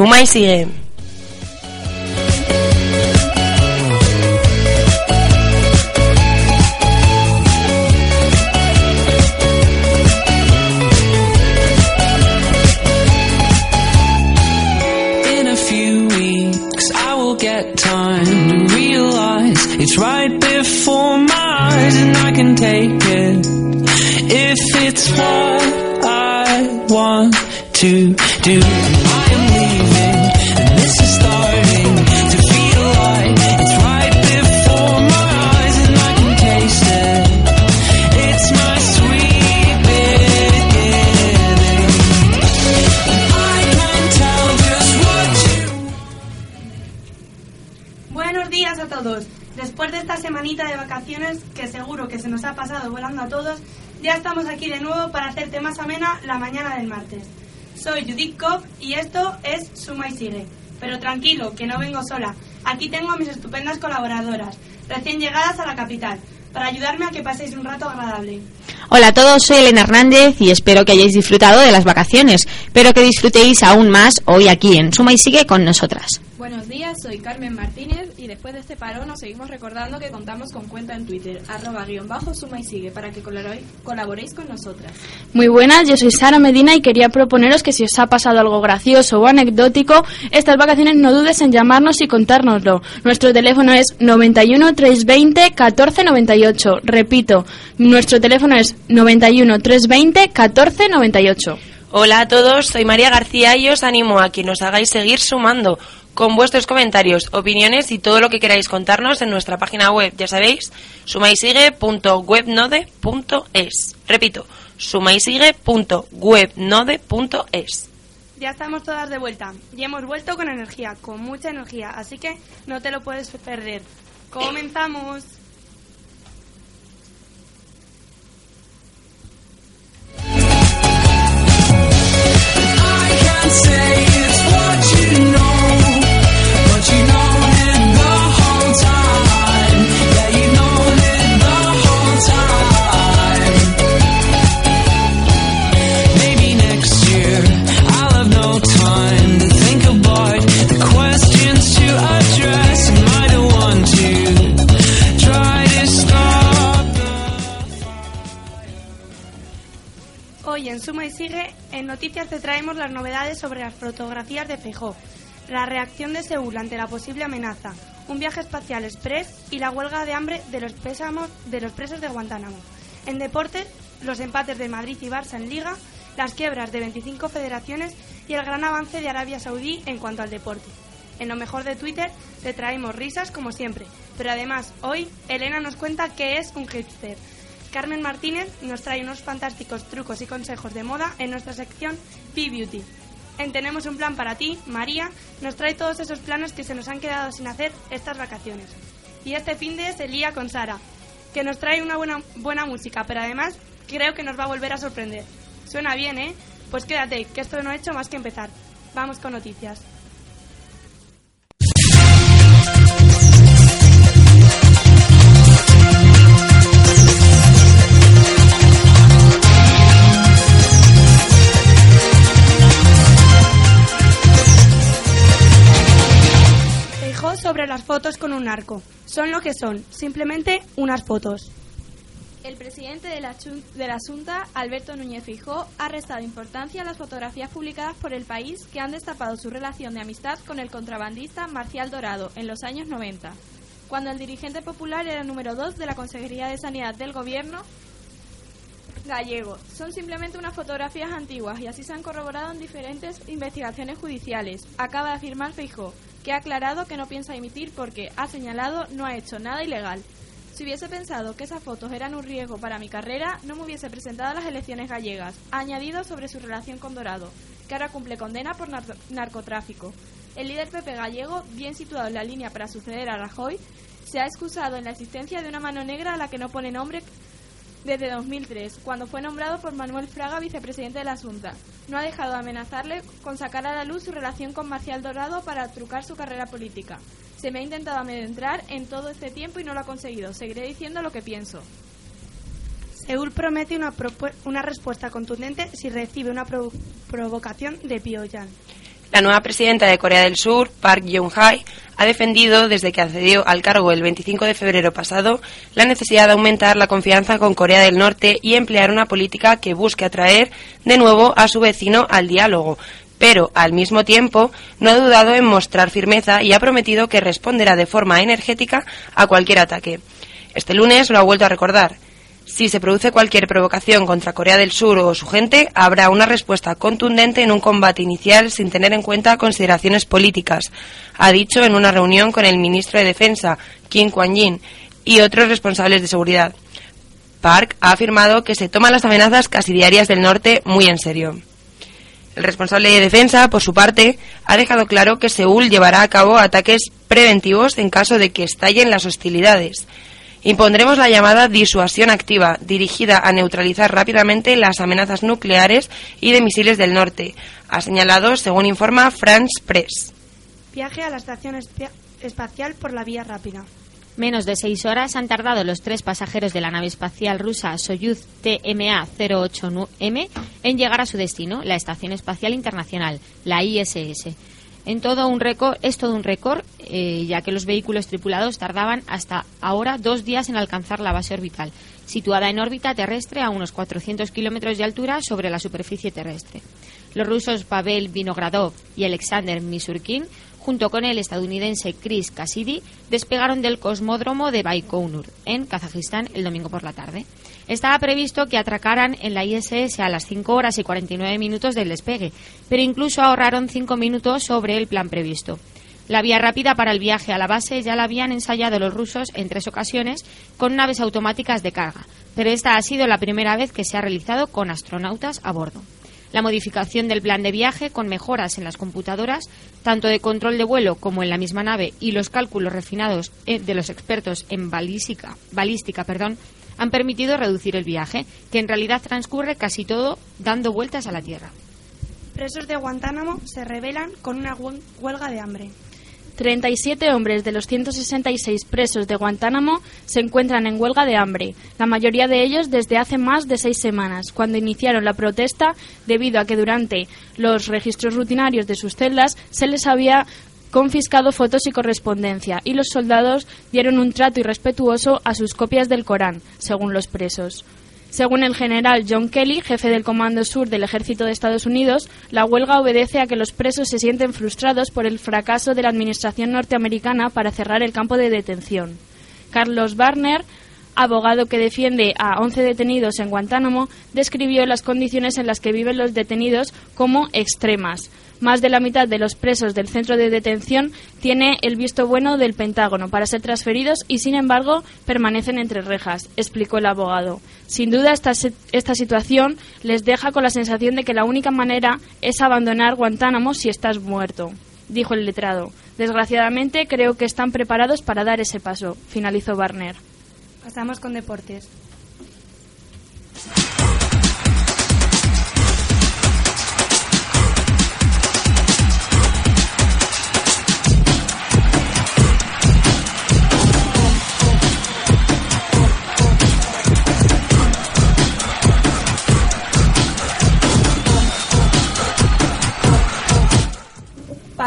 Suma y sigue. Que no vengo sola. Aquí tengo a mis estupendas colaboradoras, recién llegadas a la capital, para ayudarme a que paséis un rato agradable. Hola a todos, soy Elena Hernández y espero que hayáis disfrutado de las vacaciones, pero que disfrutéis aún más hoy aquí en Suma y Sigue con nosotras. Buenos días, soy Carmen Martínez después de este parón nos seguimos recordando que contamos con cuenta en Twitter, arroba guion bajo suma y sigue, para que colaboréis con nosotras. Muy buenas, yo soy Sara Medina y quería proponeros que si os ha pasado algo gracioso o anecdótico, estas vacaciones no dudes en llamarnos y contárnoslo. Nuestro teléfono es 91 320 1498. Repito, nuestro teléfono es 91 320 1498. Hola a todos, soy María García y os animo a que nos hagáis seguir sumando con vuestros comentarios, opiniones y todo lo que queráis contarnos en nuestra página web, ya sabéis, sumaisigue.webnode.es. Repito, sumaisigue.webnode.es. Ya estamos todas de vuelta y hemos vuelto con energía, con mucha energía, así que no te lo puedes perder. Comenzamos. can't say it's what you know, En Noticias te traemos las novedades sobre las fotografías de Feijó, la reacción de Seúl ante la posible amenaza, un viaje espacial express y la huelga de hambre de los, pésamos, de los presos de Guantánamo. En deportes, los empates de Madrid y Barça en Liga, las quiebras de 25 federaciones y el gran avance de Arabia Saudí en cuanto al deporte. En lo mejor de Twitter te traemos risas como siempre, pero además hoy Elena nos cuenta qué es un hipster. Carmen Martínez nos trae unos fantásticos trucos y consejos de moda en nuestra sección P-Beauty. En Tenemos un plan para ti, María nos trae todos esos planes que se nos han quedado sin hacer estas vacaciones. Y este fin de se lía con Sara, que nos trae una buena, buena música, pero además creo que nos va a volver a sorprender. Suena bien, ¿eh? Pues quédate, que esto no ha hecho más que empezar. Vamos con noticias. Las fotos con un arco. Son lo que son, simplemente unas fotos. El presidente de la, de la Junta, Alberto Núñez Fijó, ha restado importancia a las fotografías publicadas por el país que han destapado su relación de amistad con el contrabandista Marcial Dorado en los años 90, cuando el dirigente popular era número 2 de la Consejería de Sanidad del Gobierno gallego. Son simplemente unas fotografías antiguas y así se han corroborado en diferentes investigaciones judiciales. Acaba de afirmar Feijó, que ha aclarado que no piensa emitir porque, ha señalado, no ha hecho nada ilegal. Si hubiese pensado que esas fotos eran un riesgo para mi carrera, no me hubiese presentado a las elecciones gallegas. Ha añadido sobre su relación con Dorado, que ahora cumple condena por nar- narcotráfico. El líder PP gallego, bien situado en la línea para suceder a Rajoy, se ha excusado en la existencia de una mano negra a la que no pone nombre desde 2003, cuando fue nombrado por Manuel Fraga vicepresidente de la Junta. No ha dejado de amenazarle con sacar a la luz su relación con Marcial Dorado para trucar su carrera política. Se me ha intentado amedrentar en todo este tiempo y no lo ha conseguido. Seguiré diciendo lo que pienso. Seúl promete una, una respuesta contundente si recibe una pro- provocación de Pyongyang. La nueva presidenta de Corea del Sur, Park Geun-hye, ha defendido desde que accedió al cargo el 25 de febrero pasado la necesidad de aumentar la confianza con Corea del Norte y emplear una política que busque atraer de nuevo a su vecino al diálogo, pero al mismo tiempo no ha dudado en mostrar firmeza y ha prometido que responderá de forma energética a cualquier ataque. Este lunes lo ha vuelto a recordar. Si se produce cualquier provocación contra Corea del Sur o su gente, habrá una respuesta contundente en un combate inicial sin tener en cuenta consideraciones políticas, ha dicho en una reunión con el ministro de Defensa, Kim Kwan-yin, y otros responsables de seguridad. Park ha afirmado que se toman las amenazas casi diarias del norte muy en serio. El responsable de defensa, por su parte, ha dejado claro que Seúl llevará a cabo ataques preventivos en caso de que estallen las hostilidades. Impondremos la llamada disuasión activa, dirigida a neutralizar rápidamente las amenazas nucleares y de misiles del norte, ha señalado, según informa France Press. Viaje a la estación espacial por la vía rápida. Menos de seis horas han tardado los tres pasajeros de la nave espacial rusa Soyuz TMA-08M en llegar a su destino, la Estación Espacial Internacional, la ISS. En todo un récord, es todo un récord, eh, ya que los vehículos tripulados tardaban hasta ahora dos días en alcanzar la base orbital, situada en órbita terrestre a unos 400 kilómetros de altura sobre la superficie terrestre. Los rusos Pavel Vinogradov y Alexander Misurkin junto con el estadounidense Chris Cassidy, despegaron del cosmódromo de Baikonur, en Kazajistán, el domingo por la tarde. Estaba previsto que atracaran en la ISS a las 5 horas y 49 minutos del despegue, pero incluso ahorraron 5 minutos sobre el plan previsto. La vía rápida para el viaje a la base ya la habían ensayado los rusos en tres ocasiones con naves automáticas de carga, pero esta ha sido la primera vez que se ha realizado con astronautas a bordo. La modificación del plan de viaje con mejoras en las computadoras, tanto de control de vuelo como en la misma nave, y los cálculos refinados eh, de los expertos en balística, balística perdón, han permitido reducir el viaje, que en realidad transcurre casi todo dando vueltas a la Tierra. Presos de Guantánamo se rebelan con una hue- huelga de hambre. 37 hombres de los 166 presos de Guantánamo se encuentran en huelga de hambre, la mayoría de ellos desde hace más de seis semanas, cuando iniciaron la protesta debido a que durante los registros rutinarios de sus celdas se les había confiscado fotos y correspondencia y los soldados dieron un trato irrespetuoso a sus copias del Corán, según los presos. Según el general John Kelly, jefe del Comando Sur del Ejército de Estados Unidos, la huelga obedece a que los presos se sienten frustrados por el fracaso de la administración norteamericana para cerrar el campo de detención. Carlos Barner, abogado que defiende a 11 detenidos en Guantánamo, describió las condiciones en las que viven los detenidos como extremas. Más de la mitad de los presos del centro de detención tiene el visto bueno del Pentágono para ser transferidos y, sin embargo, permanecen entre rejas, explicó el abogado. Sin duda, esta, esta situación les deja con la sensación de que la única manera es abandonar Guantánamo si estás muerto, dijo el letrado. Desgraciadamente, creo que están preparados para dar ese paso, finalizó Barner. Pasamos con deportes.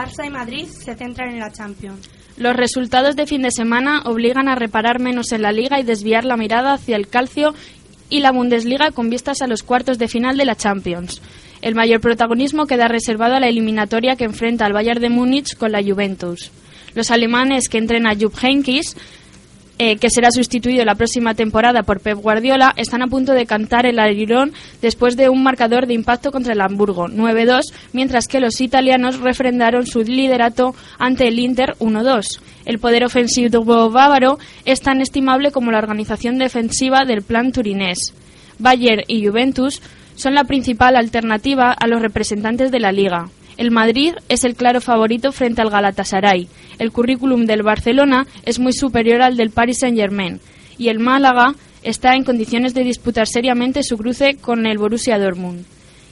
Barça y Madrid se centran en la Champions. Los resultados de fin de semana obligan a reparar menos en la liga y desviar la mirada hacia el calcio y la Bundesliga con vistas a los cuartos de final de la Champions. El mayor protagonismo queda reservado a la eliminatoria que enfrenta al Bayern de Múnich con la Juventus. Los alemanes que entrena Jupp Heynckes eh, que será sustituido la próxima temporada por Pep Guardiola, están a punto de cantar el arirón después de un marcador de impacto contra el Hamburgo, 9-2, mientras que los italianos refrendaron su liderato ante el Inter 1-2. El poder ofensivo bávaro es tan estimable como la organización defensiva del plan turinés. Bayern y Juventus son la principal alternativa a los representantes de la liga. El Madrid es el claro favorito frente al Galatasaray. El currículum del Barcelona es muy superior al del Paris Saint-Germain y el Málaga está en condiciones de disputar seriamente su cruce con el Borussia Dortmund.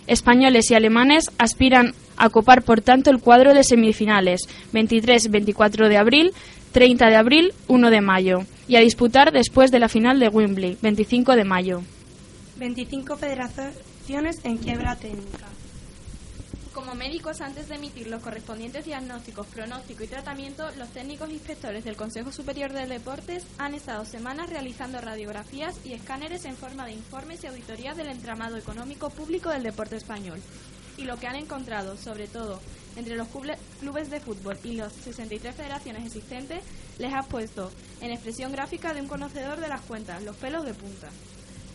Españoles y alemanes aspiran a copar por tanto el cuadro de semifinales 23-24 de abril, 30 de abril, 1 de mayo y a disputar después de la final de Wembley 25 de mayo. 25 federaciones en quiebra técnica. Como médicos, antes de emitir los correspondientes diagnósticos, pronóstico y tratamiento, los técnicos inspectores del Consejo Superior de Deportes han estado semanas realizando radiografías y escáneres en forma de informes y auditorías del entramado económico público del deporte español. Y lo que han encontrado, sobre todo entre los clubes de fútbol y las 63 federaciones existentes, les ha puesto en expresión gráfica de un conocedor de las cuentas los pelos de punta.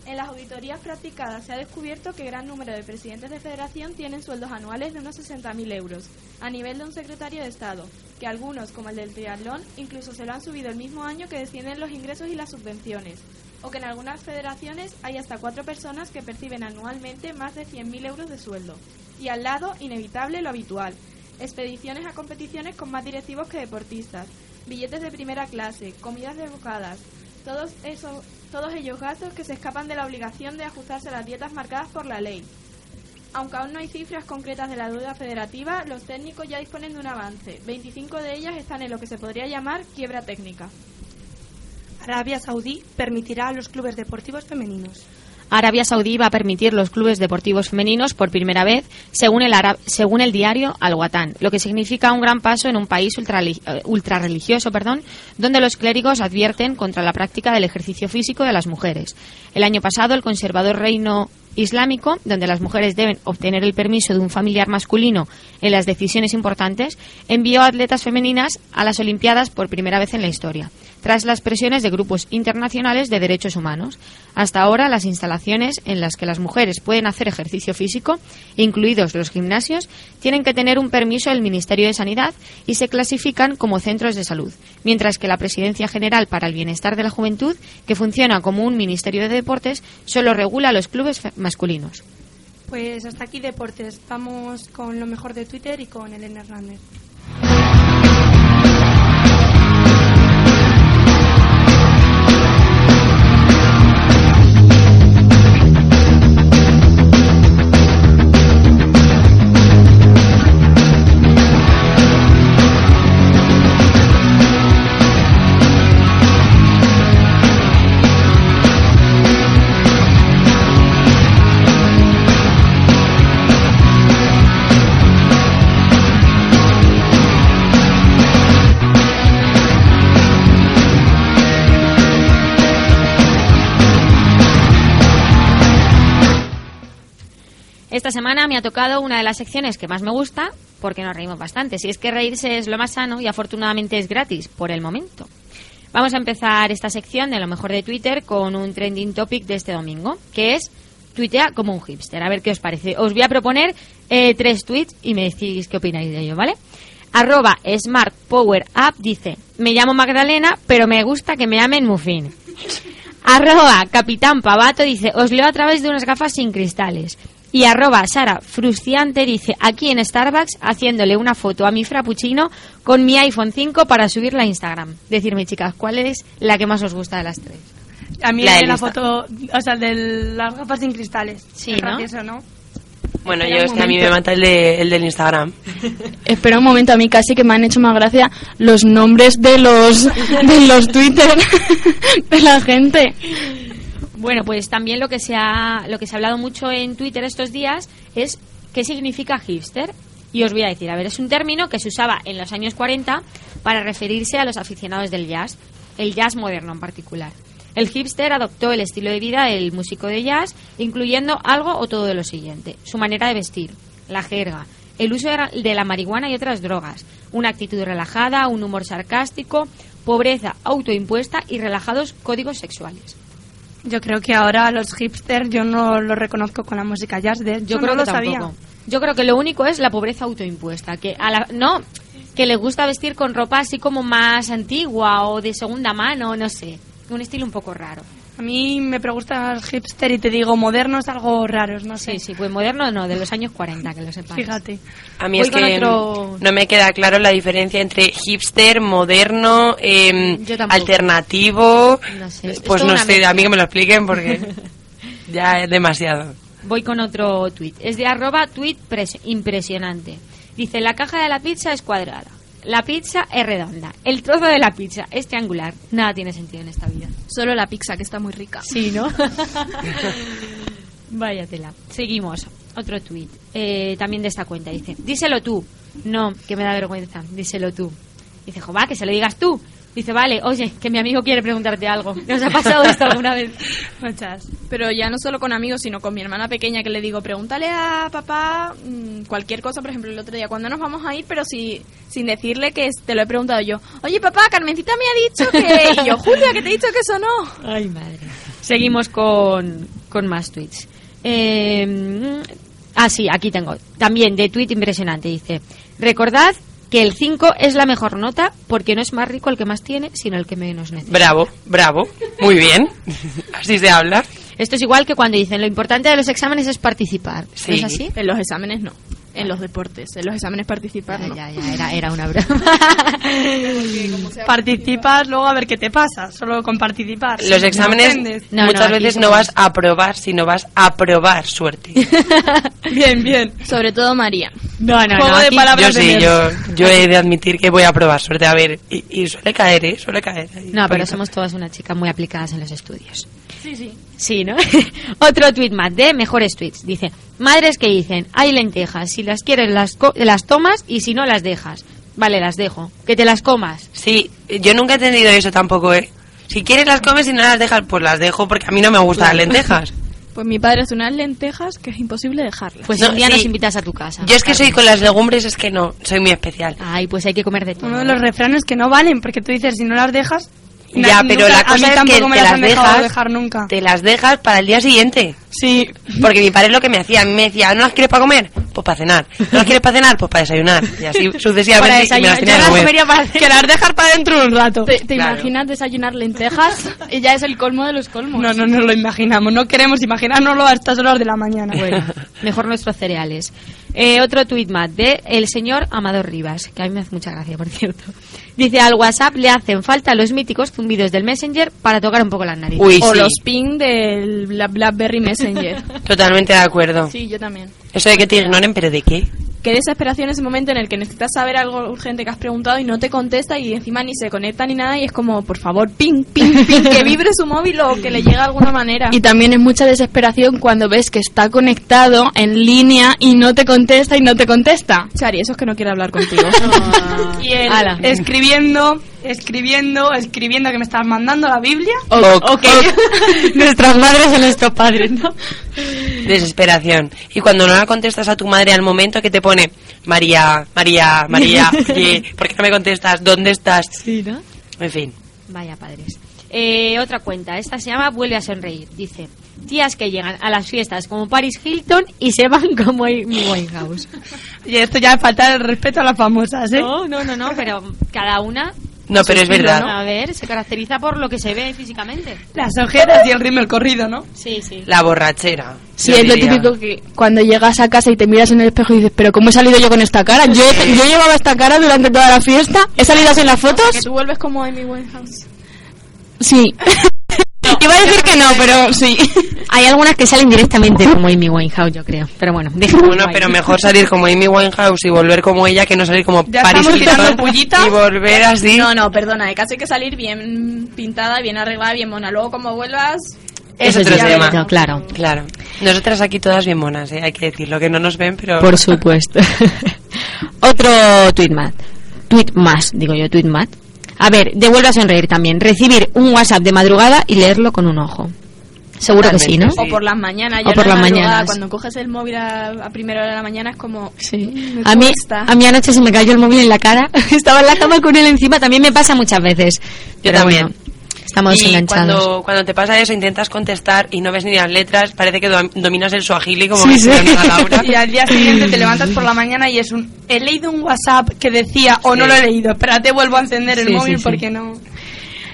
En las auditorías practicadas se ha descubierto que gran número de presidentes de federación tienen sueldos anuales de unos 60.000 euros, a nivel de un secretario de Estado, que algunos, como el del triatlón, incluso se lo han subido el mismo año que descienden los ingresos y las subvenciones, o que en algunas federaciones hay hasta cuatro personas que perciben anualmente más de 100.000 euros de sueldo. Y al lado, inevitable lo habitual, expediciones a competiciones con más directivos que deportistas, billetes de primera clase, comidas desbocadas, todos, esos, todos ellos gastos que se escapan de la obligación de ajustarse a las dietas marcadas por la ley. Aunque aún no hay cifras concretas de la deuda federativa, los técnicos ya disponen de un avance. 25 de ellas están en lo que se podría llamar quiebra técnica. Arabia Saudí permitirá a los clubes deportivos femeninos. Arabia Saudí va a permitir los clubes deportivos femeninos por primera vez, según el, según el diario Al-Watan, lo que significa un gran paso en un país eh, ultrarreligioso, donde los clérigos advierten contra la práctica del ejercicio físico de las mujeres. El año pasado, el conservador reino islámico, donde las mujeres deben obtener el permiso de un familiar masculino en las decisiones importantes, envió atletas femeninas a las Olimpiadas por primera vez en la historia, tras las presiones de grupos internacionales de derechos humanos. Hasta ahora, las instalaciones en las que las mujeres pueden hacer ejercicio físico, incluidos los gimnasios, tienen que tener un permiso del Ministerio de Sanidad y se clasifican como centros de salud, mientras que la Presidencia General para el Bienestar de la Juventud, que funciona como un Ministerio de Deportes, solo regula los clubes masculinos. Pues hasta aquí deportes. Vamos con lo mejor de Twitter y con Elena Hernández. Esta semana me ha tocado una de las secciones que más me gusta porque nos reímos bastante. Si es que reírse es lo más sano y afortunadamente es gratis por el momento. Vamos a empezar esta sección de lo mejor de Twitter con un trending topic de este domingo, que es tuitea como un hipster. A ver qué os parece. Os voy a proponer eh, tres tweets y me decís qué opináis de ello, ¿vale? Arroba Smart Power Up dice, me llamo Magdalena, pero me gusta que me llamen Muffin. Arroba Capitán Pavato dice, os leo a través de unas gafas sin cristales. Y arroba Sara Frustiante dice, aquí en Starbucks haciéndole una foto a mi frappuccino con mi iPhone 5 para subirla a Instagram. Decirme, chicas, ¿cuál es la que más os gusta de las tres? A mí La de la foto, o sea, de las gafas sin cristales. Sí, Es ¿no? gracioso, ¿no? Bueno, Espera yo un es que a mí me mata el, de- el del Instagram. Espera un momento, a mí casi que me han hecho más gracia los nombres de los de los Twitter de la gente. Bueno, pues también lo que se ha lo que se ha hablado mucho en Twitter estos días es qué significa hipster. Y os voy a decir, a ver, es un término que se usaba en los años 40 para referirse a los aficionados del jazz, el jazz moderno en particular. El hipster adoptó el estilo de vida del músico de jazz, incluyendo algo o todo de lo siguiente: su manera de vestir, la jerga, el uso de la- de la marihuana y otras drogas, una actitud relajada, un humor sarcástico, pobreza autoimpuesta y relajados códigos sexuales. Yo creo que ahora los hipsters yo no los reconozco con la música jazz. De hecho, Yo creo no que lo sabía. tampoco. Yo creo que lo único es la pobreza autoimpuesta, que a la, no que les gusta vestir con ropa así como más antigua o de segunda mano, no sé, un estilo un poco raro. A mí me preguntas hipster y te digo modernos algo raros, no sé. Sí, sí, pues moderno no, de los años 40, que lo sepas. Fíjate. A mí Voy es que otro- no me queda claro la diferencia entre hipster, moderno, tampoco. alternativo. No sé, es Pues no sé, mezcla. a mí que me lo expliquen porque ya es demasiado. Voy con otro tweet. Es de arroba tweet pres- impresionante. Dice, la caja de la pizza es cuadrada. La pizza es redonda. El trozo de la pizza es triangular. Nada tiene sentido en esta vida. Solo la pizza, que está muy rica. Sí, ¿no? Vaya tela. Seguimos. Otro tuit, eh, también de esta cuenta, dice, díselo tú. No, que me da vergüenza, díselo tú. Dice, va, que se lo digas tú. Dice, vale, oye, que mi amigo quiere preguntarte algo. ¿Nos ha pasado esto alguna vez? Muchas. Pero ya no solo con amigos, sino con mi hermana pequeña que le digo, pregúntale a papá mm, cualquier cosa, por ejemplo, el otro día, cuando nos vamos a ir, pero si, sin decirle que te lo he preguntado yo. Oye, papá, Carmencita me ha dicho que... Y yo, Julia, que te he dicho que eso no. Ay, madre. Seguimos con, con más tweets. Eh, ah, sí, aquí tengo. También de tweet impresionante. Dice, recordad que el 5 es la mejor nota porque no es más rico el que más tiene, sino el que menos necesita. Bravo, bravo. Muy bien. Así se habla. Esto es igual que cuando dicen lo importante de los exámenes es participar. ¿No Sí. ¿Es así? En los exámenes no. En los deportes. En los exámenes participar no. Ya, ya, era, era una broma. Participas, luego a ver qué te pasa, solo con participar. Los No exámenes. No, no, muchas veces somos- no vas a probar, sino vas a probar suerte. Bien, bien. Sobre todo María. No, no, Juego de aquí- palabras. Yo de sí, yo, yo he de admitir que voy a probar suerte. A ver, y, y suele caer, ¿eh? Suele caer. ahí, No, pero poquito. somos todas una chica muy aplicadas en los estudios. Sí, sí. Sí, ¿no? Otro tweet más de mejores tweets. Dice, madres que dicen, hay lentejas, si las quieres las, co- las tomas y si no las dejas. Vale, las dejo. Que te las comas. Sí, yo nunca he entendido eso tampoco, ¿eh? Si quieres las comes y no las dejas, pues las dejo porque a mí no me gustan las lentejas. Pues mi padre hace unas lentejas que es imposible dejarlas. Pues No, un día sí. nos invitas a tu casa. Yo es que soy con las legumbres, es que no, soy muy especial. Ay, pues hay que comer de todo. Uno de los refranes que no valen, porque tú dices, si no las dejas... Ya, pero nunca- la cosa es que te las dejas, dejar nunca. te las dejas para el día siguiente. Sí. Porque mi padre es lo que me hacía. A mí me decía, ¿no las quieres para comer? Pues para cenar. ¿No las quieres para cenar? Pues para desayunar. Y así sucesivamente. Para y me las desayunar. tenía Yo que las comer. comería para que las dejas para dentro de un rato. ¿Te, te Claro. imaginas desayunar lentejas? y ya es el colmo de los colmos. No, no nos lo imaginamos. No queremos imaginárnoslo a estas horas de la mañana. Bueno, mejor nuestros cereales. Eh, otro tweet más de el señor Amador Rivas, que a mí me hace mucha gracia, por cierto. Dice, al WhatsApp le hacen falta los míticos zumbidos del Messenger para tocar un poco las narices. Uy, o sí. los ping del Bla- BlackBerry Messenger. Totalmente de acuerdo. sí, yo también. Eso de que te ignoren, pero ¿de qué? Qué desesperación ese momento en el que necesitas saber algo urgente que has preguntado y no te contesta y encima ni se conecta ni nada y es como, por favor, ping, ping, ping, que vibre su móvil o que le llegue de alguna manera. Y también es mucha desesperación cuando ves que está conectado en línea y no te contesta y no te contesta. Chari, eso es que no quiere hablar contigo. Y él Ala. escribiendo, escribiendo, escribiendo que me estás mandando la Biblia. Ok. Ok. Nuestras madres son nuestros padres, ¿no? Desesperación. Y cuando no la contestas a tu madre al momento que te pone María, María, María, oye, ¿por qué no me contestas? ¿Dónde estás? Sí, ¿no? En fin. Vaya padres. Eh, otra cuenta, esta se llama Vuelve a sonreír. Dice, tías que llegan a las fiestas como Paris Hilton y se van como Amy Winehouse. Y esto ya es faltar el respeto a las famosas, ¿eh? No, no, no, no, pero cada una... No, pero es verdad. ¿no? A ver, se caracteriza por lo que se ve físicamente. Las ojeras y el ritmo del corrido, ¿no? Sí, sí. La borrachera. Sí, es lo diría. típico que cuando llegas a casa y te miras en el espejo y dices, pero ¿cómo he salido yo con esta cara? Yo, yo llevaba esta cara durante toda la fiesta. ¿He salido así en las fotos? que tú vuelves como Amy Winehouse. Sí. Iba a decir que no, pero sí. Hay algunas que salen directamente como Amy Winehouse, yo creo. Pero bueno, Bueno, pero mejor salir como Amy Winehouse y volver como ella que no salir como Ya Paris estamos tirando Hilton y volver así. No, no, perdona, de caso hay que salir bien pintada, bien arreglada, bien mona. Luego, como vuelvas, es Eso es otro tema. claro. Claro. Nosotras aquí todas bien monas, ¿eh? hay que decirlo, que no nos ven, pero... Por supuesto. Otro tweet más. Tweet más, digo yo, tweet más. A ver, devuelve a sonreír también. Recibir un WhatsApp de madrugada y leerlo con un ojo. Seguro que sí, ¿no? O por las mañanas, O ya no por las mañanas. Cuando coges el móvil a, a primera hora de la mañana es como... Sí. Me A mí, a mí anoche se me cayó el móvil en la cara. Estaba en la cama con él encima. También me pasa muchas veces. Pero también. bueno, estamos y enganchados. cuando, cuando te pasa eso, intentas contestar y no ves ni las letras, parece que dom- dominas el suajili como Sí, sí. amiga Laura. Y al día siguiente te levantas por la mañana y es un... He leído un WhatsApp que decía, o no Sí. lo he leído, espérate, vuelvo a encender el Sí, móvil sí, sí. porque no...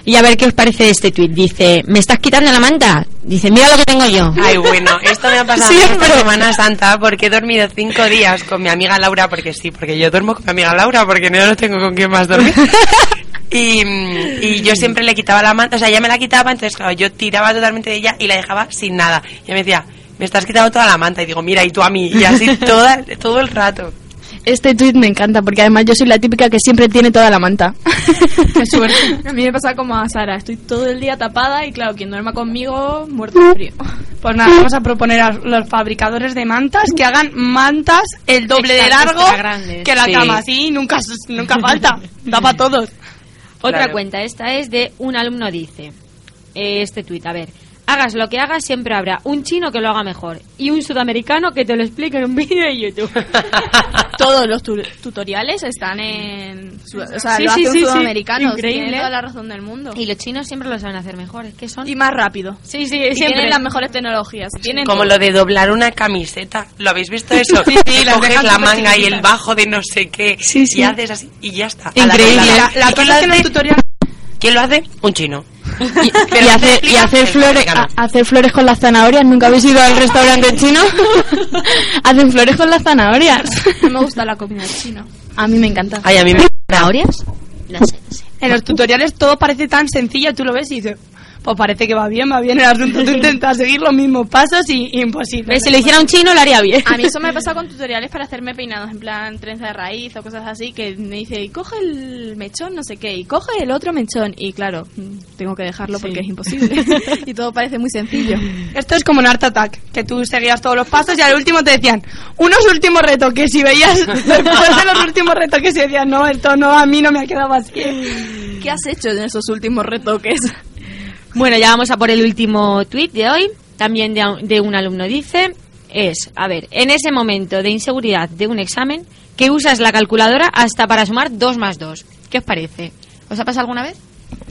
Y a ver qué os parece este tweet. Dice, ¿me estás quitando la manta? Dice, mira lo que tengo yo. Ay, bueno, esto me ha pasado Siempre. esta Semana Santa porque he dormido cinco días con mi amiga Laura, porque sí, porque yo duermo con mi amiga Laura, porque no, no tengo con quién más dormir. Y, y yo siempre le quitaba la manta, o sea, ella me la quitaba, entonces claro, yo tiraba totalmente de ella y la dejaba sin nada. Y ella me decía, me estás quitando toda la manta, y digo, mira, y tú a mí, y así toda, todo el rato. Este tuit me encanta porque además yo soy la típica que siempre tiene toda la manta. Qué suerte. A mí me pasa como a Sara, estoy todo el día tapada y claro, quien duerma conmigo, muerto de frío. Pues nada, vamos a proponer a los fabricadores de mantas que hagan mantas el doble de Extra, largo que la Sí. cama. Así nunca, nunca falta. Da para todos. Otra Claro. cuenta, esta es de un alumno dice, eh, este tuit, a ver, hagas lo que hagas, siempre habrá un chino que lo haga mejor y un sudamericano que te lo explique en un vídeo de YouTube. Todos los tu- tutoriales están en... su- O sea, Sí, lo sí, hace un sí, sí. sudamericano. Increíble. Toda la razón del mundo. y los chinos siempre lo saben hacer mejor, es que son... Y más rápido. Sí, sí, Y siempre. tienen las mejores tecnologías. Tienen Como todo. lo de doblar una camiseta. ¿Lo habéis visto eso? Sí, sí, coges la manga y el bajo de no sé qué Sí, sí. y haces así y ya está. A Increíble. La, La, la ¿Y quién cosa lo es que en hace? tutoriales ¿Quién lo hace? Un chino. Y, hacer, y flores americano. a- hacer flores con las zanahorias. ¿Nunca habéis ido al restaurante chino? Hacen flores con las zanahorias. No me gusta la comida china. A mí me encanta. Ay, a mí me ¿Zanahorias? No sé, no sé. En los tutoriales todo parece tan sencillo, tú lo ves y dices, pues parece que va bien, va bien el asunto. Tú intentas seguir los mismos pasos y, imposible. Si lo hiciera un chino lo haría bien. A mí eso me ha pasado con tutoriales para hacerme peinados en plan trenza de raíz o cosas así, que me dice, y coge el mechón, no sé qué, y coge el otro mechón. Y claro, mm, tengo que dejarlo porque es imposible. y todo parece muy sencillo. Esto es como en Art Attack, que tú seguías todos los pasos y al último te decían, unos últimos retoques, y veías después de los últimos retoques y decías, no, esto no, a mí no me ha quedado así. ¿Qué has hecho en esos últimos retoques? Bueno, ya vamos a por el último tweet de hoy. También de, de un alumno dice, es, a ver, en ese momento de inseguridad de un examen, que usas la calculadora hasta para sumar 2 más 2. ¿Qué os parece? ¿Os ha pasado alguna vez?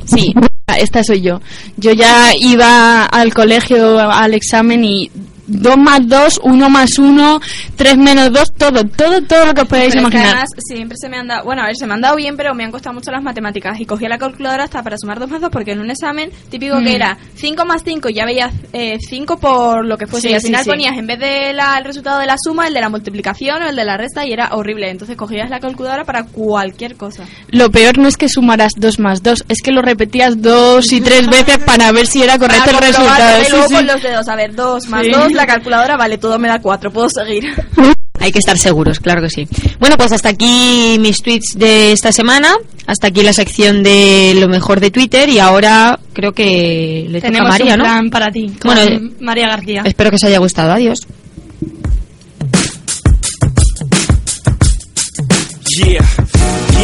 Sí, esta soy yo. Yo ya iba al colegio al examen y 2 más 2, 1 más 1, 3 menos 2, todo, todo, todo lo que os podáis Pero es que imaginar. además siempre se me han dado, bueno, a ver, se me han dado bien, pero me han costado mucho las matemáticas. Y cogía la calculadora hasta para sumar 2 más 2, porque en un examen típico Mm. que era 5 más 5 y ya veías 5 por lo que fuese. Sí, y al sí, final sí. ponías en vez del el resultado de la suma, el de la multiplicación o el de la resta y era horrible. Entonces cogías la calculadora para cualquier cosa. Lo peor no es que sumaras 2 más 2, es que lo repetías dos y tres veces para ver si era correcto Para el resultado. y Sí, luego sí. con los dedos, a ver, 2 más Sí. 2, la calculadora, vale, todo me da 4, puedo seguir. Hay que estar seguros, claro que sí. Bueno, pues hasta aquí mis tweets de esta semana. Hasta aquí la sección de lo mejor de Twitter. Y ahora creo que le toca a Tenemos María, un ¿no? plan para ti, con Bueno, María García. Espero que os haya gustado. Adiós. Yeah,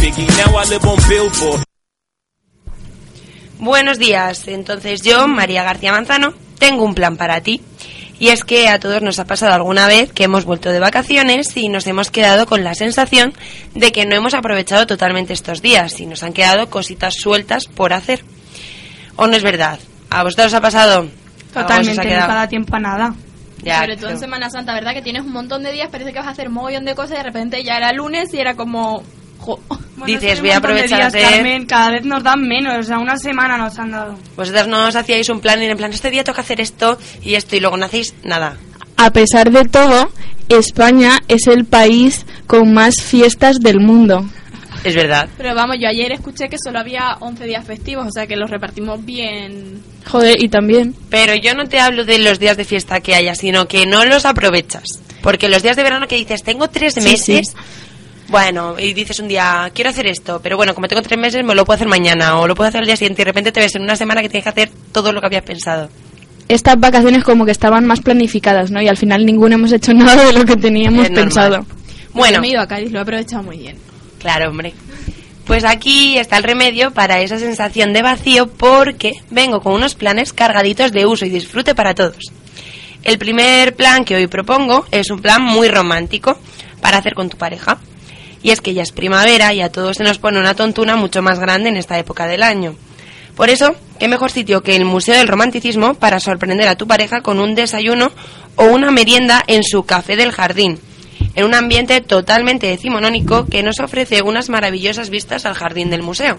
Biggie. Now I live on Billboard. Buenos días, entonces yo, María García Manzano, tengo un plan para ti. Y es que a todos nos ha pasado alguna vez que hemos vuelto de vacaciones y nos hemos quedado con la sensación de que no hemos aprovechado totalmente estos días y nos han quedado cositas sueltas por hacer. ¿O no es verdad? ¿A vosotros os ha pasado? ¿A vos os ha Totalmente, no quedado? da tiempo a nada. Ya, Sobre todo en Semana Santa, ¿verdad? Que tienes un montón de días, parece que vas a hacer un mogollón de cosas y de repente ya era lunes y era como... jo. Bueno, Dices, voy a de aprovechar días, de- Carmen, cada vez nos dan menos, o sea, una semana nos han dado. Vosotras no os hacíais un plan y en plan, este día toca hacer esto y esto y luego no hacéis nada. A pesar de todo, España es el país con más fiestas del mundo. Es verdad. Pero vamos, yo ayer escuché que solo había 11 días festivos, o sea que los repartimos bien. Joder, y también. Pero yo no te hablo de los días de fiesta que haya, sino que no los aprovechas. Porque los días de verano que dices, tengo tres Sí, meses, sí. Bueno, y dices un día, quiero hacer esto, pero bueno, como tengo tres meses, me lo puedo hacer mañana o lo puedo hacer el día siguiente y de repente te ves en una semana que tienes que hacer todo lo que habías pensado. Estas vacaciones como que estaban más planificadas, ¿no? Y al final ninguno hemos hecho nada de lo que teníamos pensado. Bueno, me he ido a Cádiz, lo he aprovechado muy bien. Claro, hombre. Pues aquí está el remedio para esa sensación de vacío porque vengo con unos planes cargaditos de uso y disfrute para todos. El primer plan que hoy propongo es un plan muy romántico para hacer con tu pareja. Y es que ya es primavera y a todos se nos pone una tontuna mucho más grande en esta época del año. Por eso, qué mejor sitio que el Museo del Romanticismo para sorprender a tu pareja con un desayuno o una merienda en su café del jardín. en un ambiente totalmente decimonónico que nos ofrece unas maravillosas vistas al jardín del museo.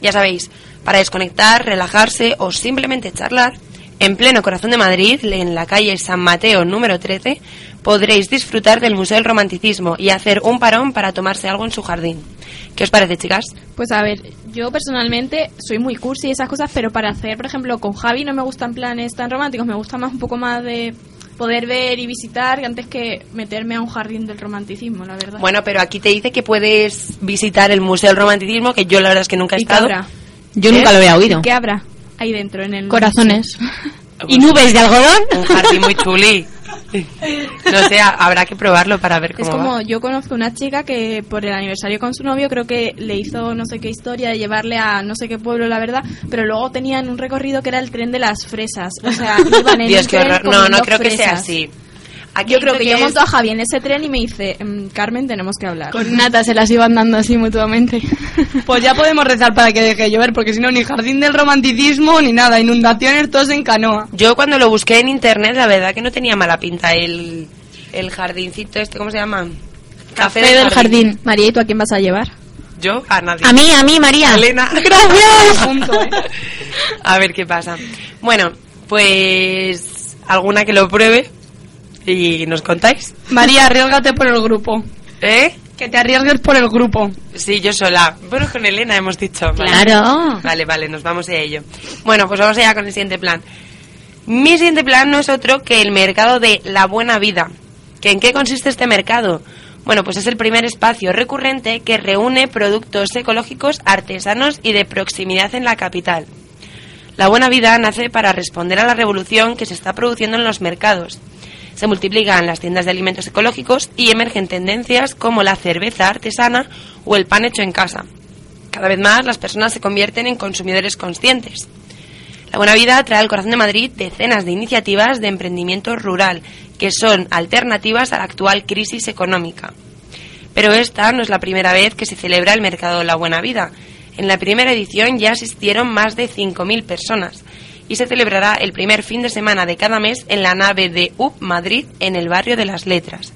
Ya sabéis, para desconectar, relajarse o simplemente charlar, en pleno corazón de Madrid, en la calle San Mateo número 13, podréis disfrutar del Museo del Romanticismo y hacer un parón para tomarse algo en su jardín. ¿Qué os parece, chicas? Pues a ver, yo personalmente soy muy cursi y esas cosas, pero para hacer, por ejemplo, con Javi no me gustan planes tan románticos, me gusta más un poco más de poder ver y visitar antes que meterme a un jardín del romanticismo, la verdad. Bueno, pero aquí te dice que puedes visitar el Museo del Romanticismo, que yo la verdad es que nunca he ¿Y qué estado. habrá? Yo ¿Eh? nunca lo había oído. ¿Qué habrá ahí dentro en el Corazones. ¿Y nubes de algodón? Un jardín muy chuli. No sé, ha- habrá que probarlo para ver Es cómo como, va. yo conozco una chica que por el aniversario con su novio creo que le hizo no sé qué historia de llevarle a no sé qué pueblo, la verdad, pero luego tenían un recorrido que era el tren de las fresas. O sea, iban en Dios, un qué tren horror. No, no creo que sea así. Aquí Yo creo que yo es- monto a Javi en ese tren y me dice, "Mm, Carmen, tenemos que hablar. Con nata se las iban dando así mutuamente. Pues ya podemos rezar para que deje de llover, porque si no, ni jardín del romanticismo ni nada, inundaciones todos en canoa. Yo cuando lo busqué en internet, la verdad que no tenía mala pinta el, el jardincito este, ¿cómo se llama? Café del jardín. María, ¿y tú a quién vas a llevar? Yo a nadie. A mí, a mí, María. Elena. Gracias. Punto, ¿eh? A ver qué pasa. Bueno, pues alguna que lo pruebe y nos contáis. María, arriesgate por el grupo. ¿Eh? Que te arriesgues por el grupo. Sí, yo sola. Bueno, con Elena hemos dicho. Claro. Vale, vale, nos vamos a ello. Bueno, pues vamos allá con el siguiente plan. Mi siguiente plan no es otro que el mercado de la buena vida. ¿Que ¿En qué consiste este mercado? Bueno, pues es el primer espacio recurrente que reúne productos ecológicos, artesanos y de proximidad en la capital. La buena vida nace para responder a la revolución que se está produciendo en los mercados. Se multiplican las tiendas de alimentos ecológicos y emergen tendencias como la cerveza artesana o el pan hecho en casa. Cada vez más las personas se convierten en consumidores conscientes. La Buena Vida trae al corazón de Madrid decenas de iniciativas de emprendimiento rural que son alternativas a la actual crisis económica. Pero esta no es la primera vez que se celebra el Mercado de la Buena Vida. En la primera edición ya asistieron más de 5.000 personas y se celebrará el primer fin de semana de cada mes en la nave de UP Madrid en el barrio de las Letras.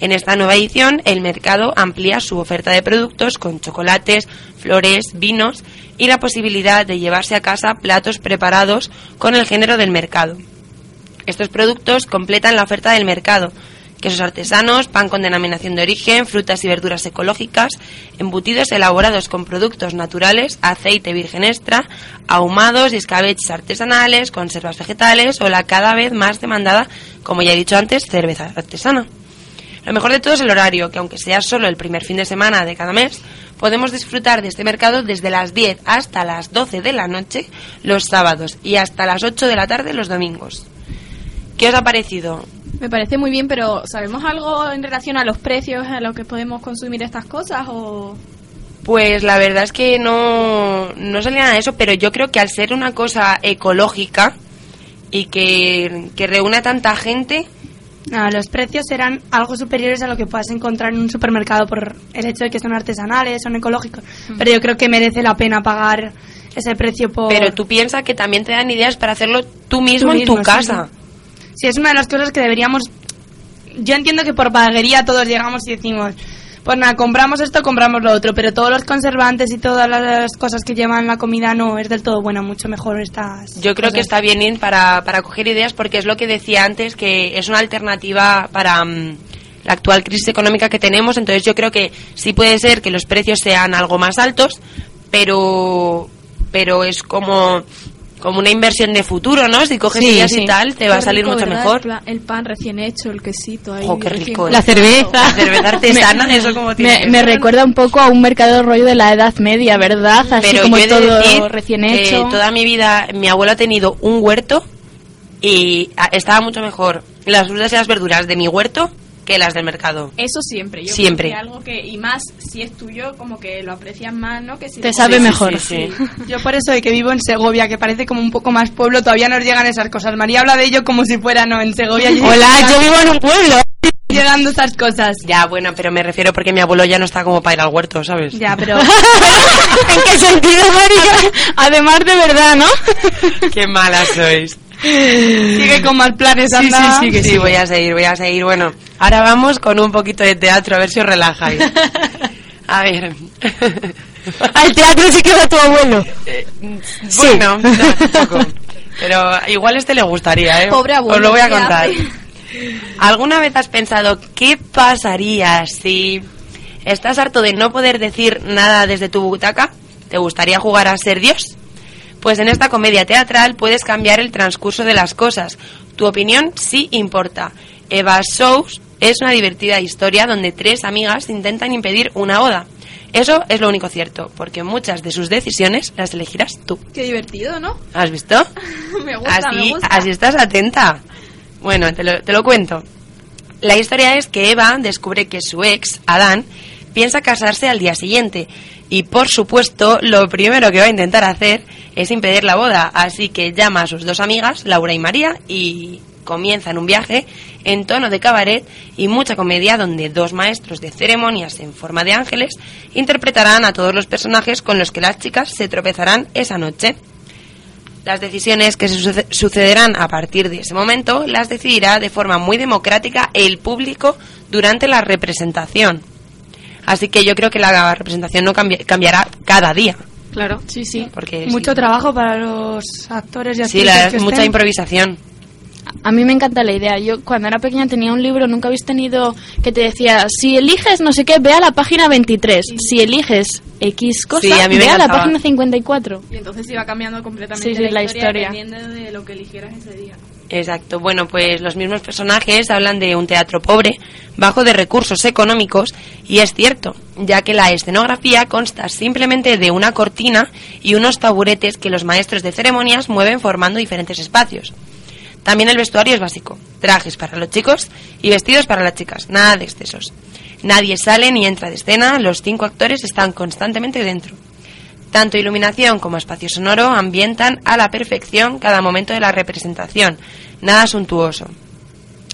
En esta nueva edición, el mercado amplía su oferta de productos con chocolates, flores, vinos y la posibilidad de llevarse a casa platos preparados con el género del mercado. Estos productos completan la oferta del mercado, quesos artesanos, pan con denominación de origen, frutas y verduras ecológicas, embutidos elaborados con productos naturales, aceite virgen extra, ahumados y escabeches artesanales, conservas vegetales o la cada vez más demandada, como ya he dicho antes, cerveza artesana. Lo mejor de todo es el horario, que aunque sea solo el primer fin de semana de cada mes, podemos disfrutar de este mercado desde las 10 hasta las 12 de la noche los sábados y hasta las 8 de la tarde los domingos. ¿Qué os ha parecido? Me parece muy bien, pero ¿sabemos algo en relación a los precios a los que podemos consumir estas cosas o...? Pues la verdad es que no, no salía nada de eso, pero yo creo que al ser una cosa ecológica y que, que reúne a tanta gente, No, los precios serán algo superiores a lo que puedas encontrar en un supermercado por el hecho de que son artesanales, son ecológicos. Pero yo creo que merece la pena pagar ese precio por... pero tú piensas que también te dan ideas para hacerlo tú mismo, Tú en tu sí, casa. Sí, es una de las cosas que deberíamos... Yo entiendo que por vaguería todos llegamos y decimos, pues nada, compramos esto, compramos lo otro, pero todos los conservantes y todas las cosas que llevan la comida no es del todo buena, mucho mejor estas Yo creo que está bien ir para, para coger ideas porque es lo que decía antes, que es una alternativa para mm, la actual crisis económica que tenemos. Entonces yo creo que sí puede ser que los precios sean algo más altos, pero, pero es como, como una inversión de futuro, ¿no? Si coges Sí, ideas sí. y tal, te va a salir rico, mucho ¿verdad? mejor. El, pan recién hecho, el quesito ahí. Jo, qué rico. La cerveza. La cerveza artesana, eso como tiene Me, me recuerda un poco a un mercado rollo de la Edad Media, ¿verdad? Así Pero como yo he de todo decir recién que hecho. toda mi vida mi abuelo ha tenido un huerto y ah, estaba mucho mejor las frutas y las verduras de mi huerto que las del mercado. Eso siempre. Yo Siempre. creo que algo que, y más si es tuyo, como que lo aprecias más, ¿no? Que si Te sabe mejor. Sí, sí. Yo por eso de que vivo en Segovia, que parece como un poco más pueblo, todavía nos llegan esas cosas. María habla de ello como si fuera, no, en Segovia. Hola, yo vivo en un pueblo. Llegando esas cosas. Ya, bueno, pero me refiero porque mi abuelo ya no está como para ir al huerto, ¿sabes? Ya, pero... ¿En qué sentido, María? Además de verdad, ¿no? Qué malas sois. Sigue con más planes, Sí, anda. sí, sí, que sí, voy a seguir, voy a seguir. Bueno, ahora vamos con un poquito de teatro, a ver si os relajáis. A ver. Al teatro sí que va tu abuelo. Eh, Bueno, no, tampoco. Pero igual este le gustaría, ¿eh? Pobre abuelo, Os lo voy a ¿qué contar. ¿Alguna vez has pensado qué pasaría si estás harto de no poder decir nada desde tu butaca? ¿Te gustaría jugar a ser Dios? Pues en esta comedia teatral puedes cambiar el transcurso de las cosas. Tu opinión sí importa. Eva Shows es una divertida historia donde tres amigas intentan impedir una boda. Eso es lo único cierto, porque muchas de sus decisiones las elegirás tú. Qué divertido, ¿no? ¿Has visto? me gusta, me así, gusta. así estás atenta. Bueno, te lo, te lo cuento. La historia es que Eva descubre que su ex, Adán, piensa casarse al día siguiente. Y por supuesto, lo primero que va a intentar hacer es impedir la boda. Así que llama a sus dos amigas, Laura y María, y comienzan un viaje en tono de cabaret y mucha comedia donde dos maestros de ceremonias en forma de ángeles interpretarán a todos los personajes con los que las chicas se tropezarán esa noche. Las decisiones que sucederán a partir de ese momento las decidirá de forma muy democrática el público durante la representación. Así que yo creo que la representación no cambia- cambiará cada día. Claro. Sí, sí. Porque Mucho sí. trabajo para los actores y Sí, actrices la verdad que es mucha estén. improvisación. A mí me encanta la idea. Yo cuando era pequeña tenía un libro, nunca habéis tenido que te decía, si eliges no sé qué, ve a la página 23. Si eliges X cosa, Sí, a mí me ve a la página 54. Y entonces iba cambiando completamente Sí, sí, la historia. dependiendo de lo que eligieras ese día. Exacto. Bueno, pues los mismos personajes hablan de un teatro pobre, bajo de recursos económicos, y es cierto, ya que la escenografía consta simplemente de una cortina y unos taburetes que los maestros de ceremonias mueven formando diferentes espacios. También el vestuario es básico, trajes para los chicos y vestidos para las chicas, nada de excesos. Nadie sale ni entra de escena, los cinco actores están constantemente dentro. Tanto iluminación como espacio sonoro ambientan a la perfección cada momento de la representación, nada suntuoso.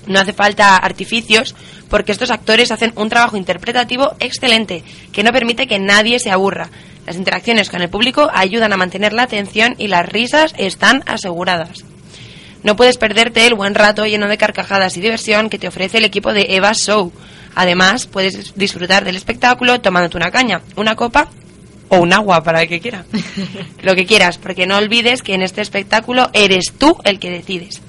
No hace falta artificios porque estos actores hacen un trabajo interpretativo excelente que no permite que nadie se aburra. Las interacciones con el público ayudan a mantener la atención y las risas están aseguradas. No puedes perderte el buen rato lleno de carcajadas y diversión que te ofrece el equipo de Eva Show. Además, puedes disfrutar del espectáculo tomándote una caña, una copa o un agua para el que quiera. Lo que quieras, porque no olvides que en este espectáculo eres tú el que decides.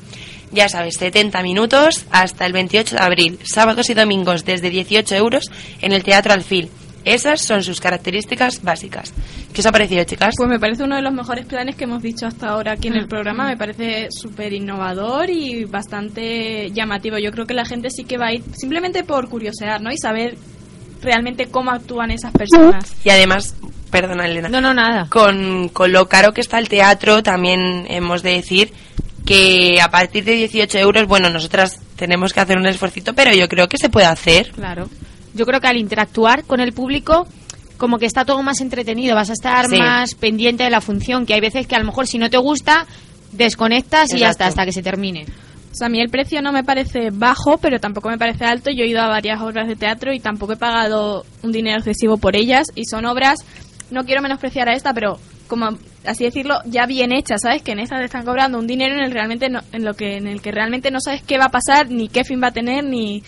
Ya sabes, 70 minutos hasta el 28 de abril, sábados y domingos desde 18 euros en el Teatro Alfil. Esas son sus características básicas. ¿Qué os ha parecido, chicas? Pues me parece uno de los mejores planes que hemos dicho hasta ahora aquí en el programa. Me parece súper innovador y bastante llamativo. Yo creo que la gente sí que va a ir simplemente por curiosear, ¿no? Y saber realmente cómo actúan esas personas. Y además, perdona Elena, No, no, nada. con, con lo caro que está el teatro, también hemos de decir que a partir de 18 euros, bueno, nosotras tenemos que hacer un esfuercito, pero yo creo que se puede hacer. Claro. Yo creo que al interactuar con el público, como que está todo más entretenido, vas a estar Sí. más pendiente de la función, que hay veces que a lo mejor si no te gusta, desconectas y ya está, Exacto. hasta que se termine. O sea, a mí el precio no me parece bajo, pero tampoco me parece alto. Yo he ido a varias obras de teatro y tampoco he pagado un dinero excesivo por ellas. Y son obras, no quiero menospreciar a esta, pero como así decirlo, ya bien hechas, ¿sabes? Que en esta te están cobrando un dinero en el realmente no- en lo que en el que realmente no sabes qué va a pasar, ni qué fin va a tener, ni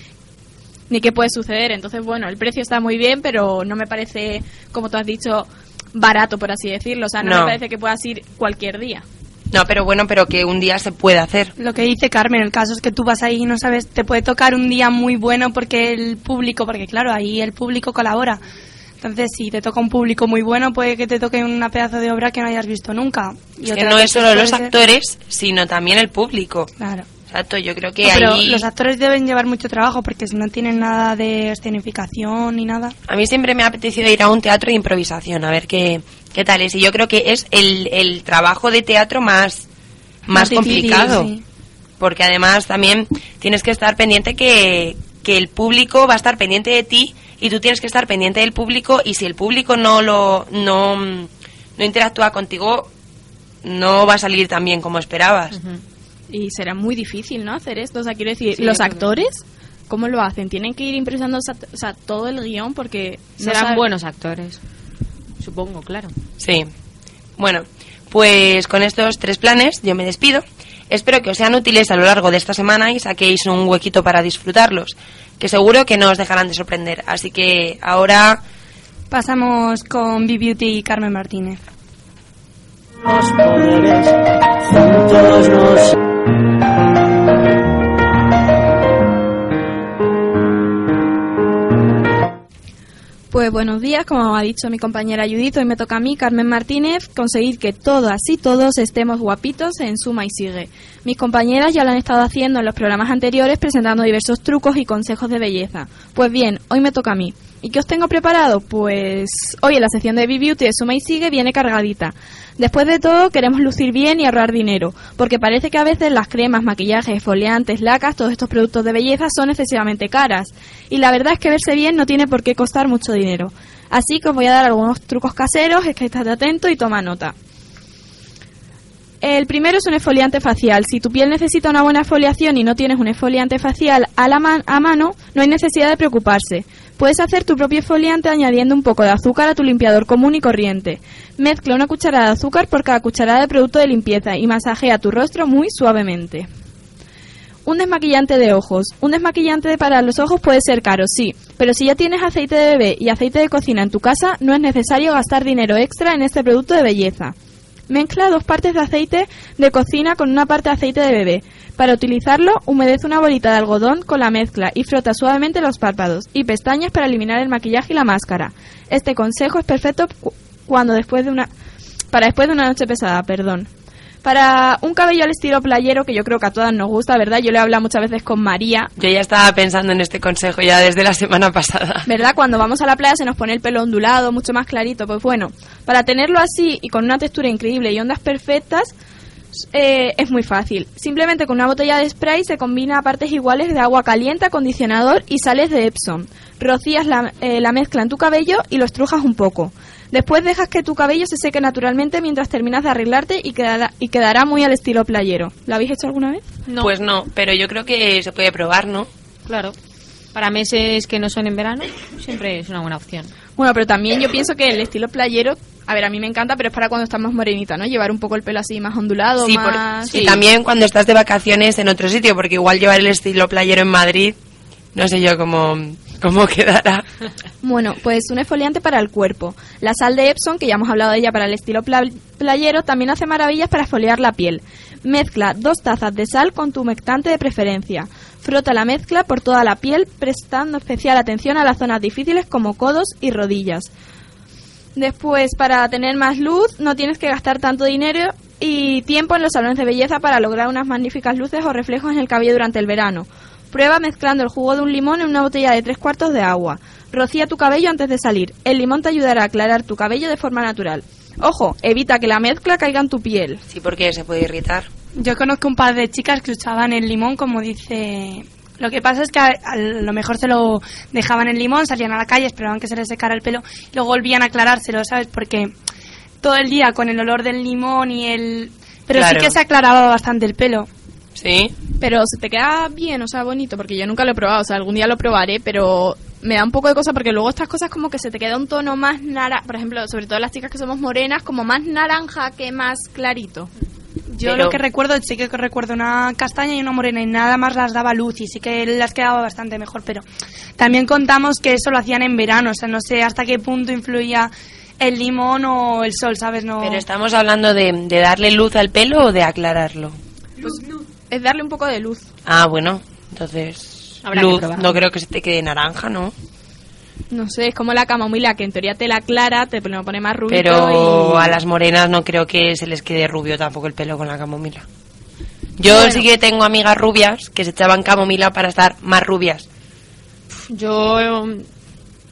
ni qué puede suceder. Entonces, bueno, el precio está muy bien, pero no me parece, como tú has dicho, barato, por así decirlo. O sea, no, No. me parece que puedas ir cualquier día. No, pero bueno, pero que un día se puede hacer. Lo que dice Carmen, el caso es que tú vas ahí y no sabes, te puede tocar un día muy bueno porque el público, porque claro, ahí el público colabora. Entonces, si te toca un público muy bueno, puede que te toque una pedazo de obra que no hayas visto nunca. Y Es que no es solo los ser- actores, sino también el público. Claro. Exacto, yo creo que No, pero ahí... los actores deben llevar mucho trabajo porque si no tienen nada de escenificación ni nada. A mí siempre me ha apetecido ir a un teatro de improvisación, a ver qué, qué tal es. Y yo creo que es el, el trabajo de teatro más, más, Más difícil, complicado. sí. Porque además también tienes que estar pendiente que, que el público va a estar pendiente de ti y tú tienes que estar pendiente del público y si el público no lo no, no interactúa contigo no va a salir tan bien como esperabas. Y será muy difícil, ¿no? Hacer esto. O sea, quiero decir, Sí, los actores, ¿cómo lo hacen? Tienen que ir improvisando o sea, todo el guion porque... no Serán sabe- buenos actores. Supongo, claro. Sí. Bueno, pues con estos tres planes yo me despido Espero que os sean útiles a lo largo de esta semana y saquéis un huequito para disfrutarlos, que seguro que no os dejarán de sorprender. Así que ahora Pasamos con B-Beauty y Carmen Martínez. Los Pues buenos días, como ha dicho mi compañera Judith, hoy me toca a mí, Carmen Martínez, conseguir que todas y todos estemos guapitos en Suma y Sigue. Mis compañeras ya lo han estado haciendo en los programas anteriores presentando diversos trucos y consejos de belleza. Pues bien, hoy me toca a mí. ¿Y qué os tengo preparado? Pues hoy en la sección de B-Beauty de Suma y Sigue viene cargadita. Después de todo, queremos lucir bien y ahorrar dinero, porque parece que a veces las cremas, maquillajes, exfoliantes, lacas, todos estos productos de belleza son excesivamente caras. Y la verdad es que verse bien no tiene por qué costar mucho dinero. Así que os voy a dar algunos trucos caseros, es que estate atento y toma nota. El primero es un exfoliante facial. Si tu piel necesita una buena exfoliación y no tienes un exfoliante facial a, la a mano, no hay necesidad de preocuparse. Puedes hacer tu propio exfoliante añadiendo un poco de azúcar a tu limpiador común y corriente. Mezcla una cucharada de azúcar por cada cucharada de producto de limpieza y masajea tu rostro muy suavemente. Un desmaquillante de ojos. Un desmaquillante para los ojos puede ser caro, sí, pero si ya tienes aceite de bebé y aceite de cocina en tu casa, no es necesario gastar dinero extra en este producto de belleza. Mezcla dos partes de aceite de cocina con una parte de aceite de bebé. Para utilizarlo, humedece una bolita de algodón con la mezcla y frota suavemente los párpados y pestañas para eliminar el maquillaje y la máscara. Este consejo es perfecto cu- cuando después de una para después de una noche pesada, perdón. Para un cabello al estilo playero, que yo creo que a todas nos gusta, ¿verdad? Yo le he hablado muchas veces con María, yo ya estaba pensando en este consejo ya desde la semana pasada. ¿verdad? Cuando vamos a la playa se nos pone el pelo ondulado, mucho más clarito. Pues bueno, para tenerlo así y con una textura increíble y ondas perfectas, eh, es muy fácil. Simplemente con una botella de spray se combina partes iguales de agua caliente, acondicionador y sales de Epsom. Rocías la, eh, la mezcla en tu cabello y lo estrujas un poco. Después dejas que tu cabello se seque naturalmente mientras terminas de arreglarte y quedará, y quedará muy al estilo playero. ¿Lo habéis hecho alguna vez? No, Pues no, pero yo creo que se puede probar, ¿no? claro. Para meses que no son en verano, siempre es una buena opción. Bueno, pero también yo pienso que el estilo playero, a ver, a mí me encanta, pero es para cuando estás más morenita, ¿no? Llevar un poco el pelo así más ondulado, Sí, por- más... y también cuando estás de vacaciones en otro sitio, porque igual llevar el estilo playero en Madrid, no sé yo cómo, cómo quedará. Bueno, pues un exfoliante para el cuerpo. La sal de Epsom, que ya hemos hablado de ella para el estilo pla- playero, también hace maravillas para exfoliar la piel. Mezcla dos tazas de sal con tu humectante de preferencia. Frota la mezcla por toda la piel, prestando especial atención a las zonas difíciles como codos y rodillas. Después, para tener más luz, no tienes que gastar tanto dinero y tiempo en los salones de belleza para lograr unas magníficas luces o reflejos en el cabello durante el verano. Prueba mezclando el jugo de un limón en una botella de tres cuartos de agua. Rocía tu cabello antes de salir. El limón te ayudará a aclarar tu cabello de forma natural. Ojo, evita que la mezcla caiga en tu piel. Sí, porque se puede irritar. Yo conozco un par de chicas que usaban el limón, como dice. Lo que pasa es que a, a lo mejor se lo dejaban el limón, salían a la calle, esperaban que se les secara el pelo y luego volvían a aclarárselo, ¿sabes? Porque todo el día con el olor del limón y el. Pero Claro. sí que se aclaraba bastante el pelo. Sí. Pero se te queda bien, o sea, bonito, porque yo nunca lo he probado, o sea, algún día lo probaré, pero me da un poco de cosa porque luego estas cosas como que se te queda un tono más naranja, por ejemplo, sobre todo las chicas que somos morenas, como más naranja que más clarito. Yo Pero- lo que recuerdo, sí que recuerdo una castaña y una morena y nada más las daba luz y sí que las quedaba bastante mejor, pero también contamos que eso lo hacían en verano, o sea, no sé hasta qué punto influía el limón o el sol, ¿sabes? No. Pero estamos hablando de, de darle luz al pelo o de aclararlo. Es darle un poco de luz. Ah, bueno, entonces Habrá luz, no creo que se te quede naranja, ¿no? No sé, es como la camomila, que en teoría te la aclara, te lo pone más rubito Pero y... a las morenas no creo que se les quede rubio tampoco el pelo con la camomila. Yo Bueno. sí que tengo amigas rubias que se echaban camomila para estar más rubias. Yo,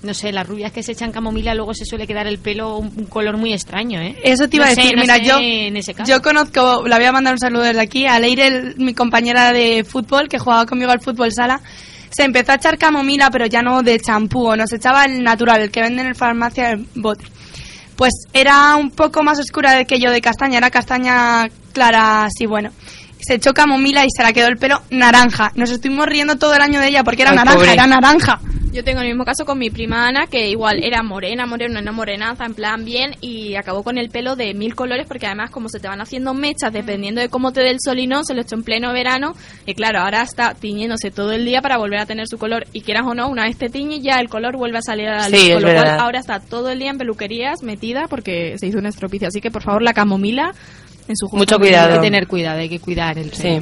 no sé, las rubias que se echan camomila luego se suele quedar el pelo un, un color muy extraño, ¿eh? Eso te iba No a sé, decir, no mira, sé yo, en ese caso. yo conozco, la voy a mandar un saludo desde aquí, a Leire, el- mi compañera de fútbol, que jugaba conmigo al fútbol sala, se empezó a echar camomila, pero ya no de champú, o nos echaba el natural, el que venden en farmacia, el bote. Pues era un poco más oscura de que yo de castaña, era castaña clara, así bueno. Se echó camomila y se la quedó el pelo naranja. Nos estuvimos riendo todo el año de ella porque era Ay, naranja, pobre. era naranja. Yo tengo el mismo caso con mi prima Ana, que igual era morena, morena, una morenaza, en plan bien, y acabó con el pelo de mil colores, porque además como se te van haciendo mechas, dependiendo de cómo te dé el sol y no, se lo echó en pleno verano, y claro, ahora está tiñéndose todo el día para volver a tener su color, y quieras o no, una vez te tiñe ya el color vuelve a salir a la luz, Sí, es con lo cual ahora está todo el día en peluquerías metida porque se hizo un estropicio, así que por favor la camomila en su justa Mucho cuidado. Hay que tener cuidado, hay que cuidar el Sí.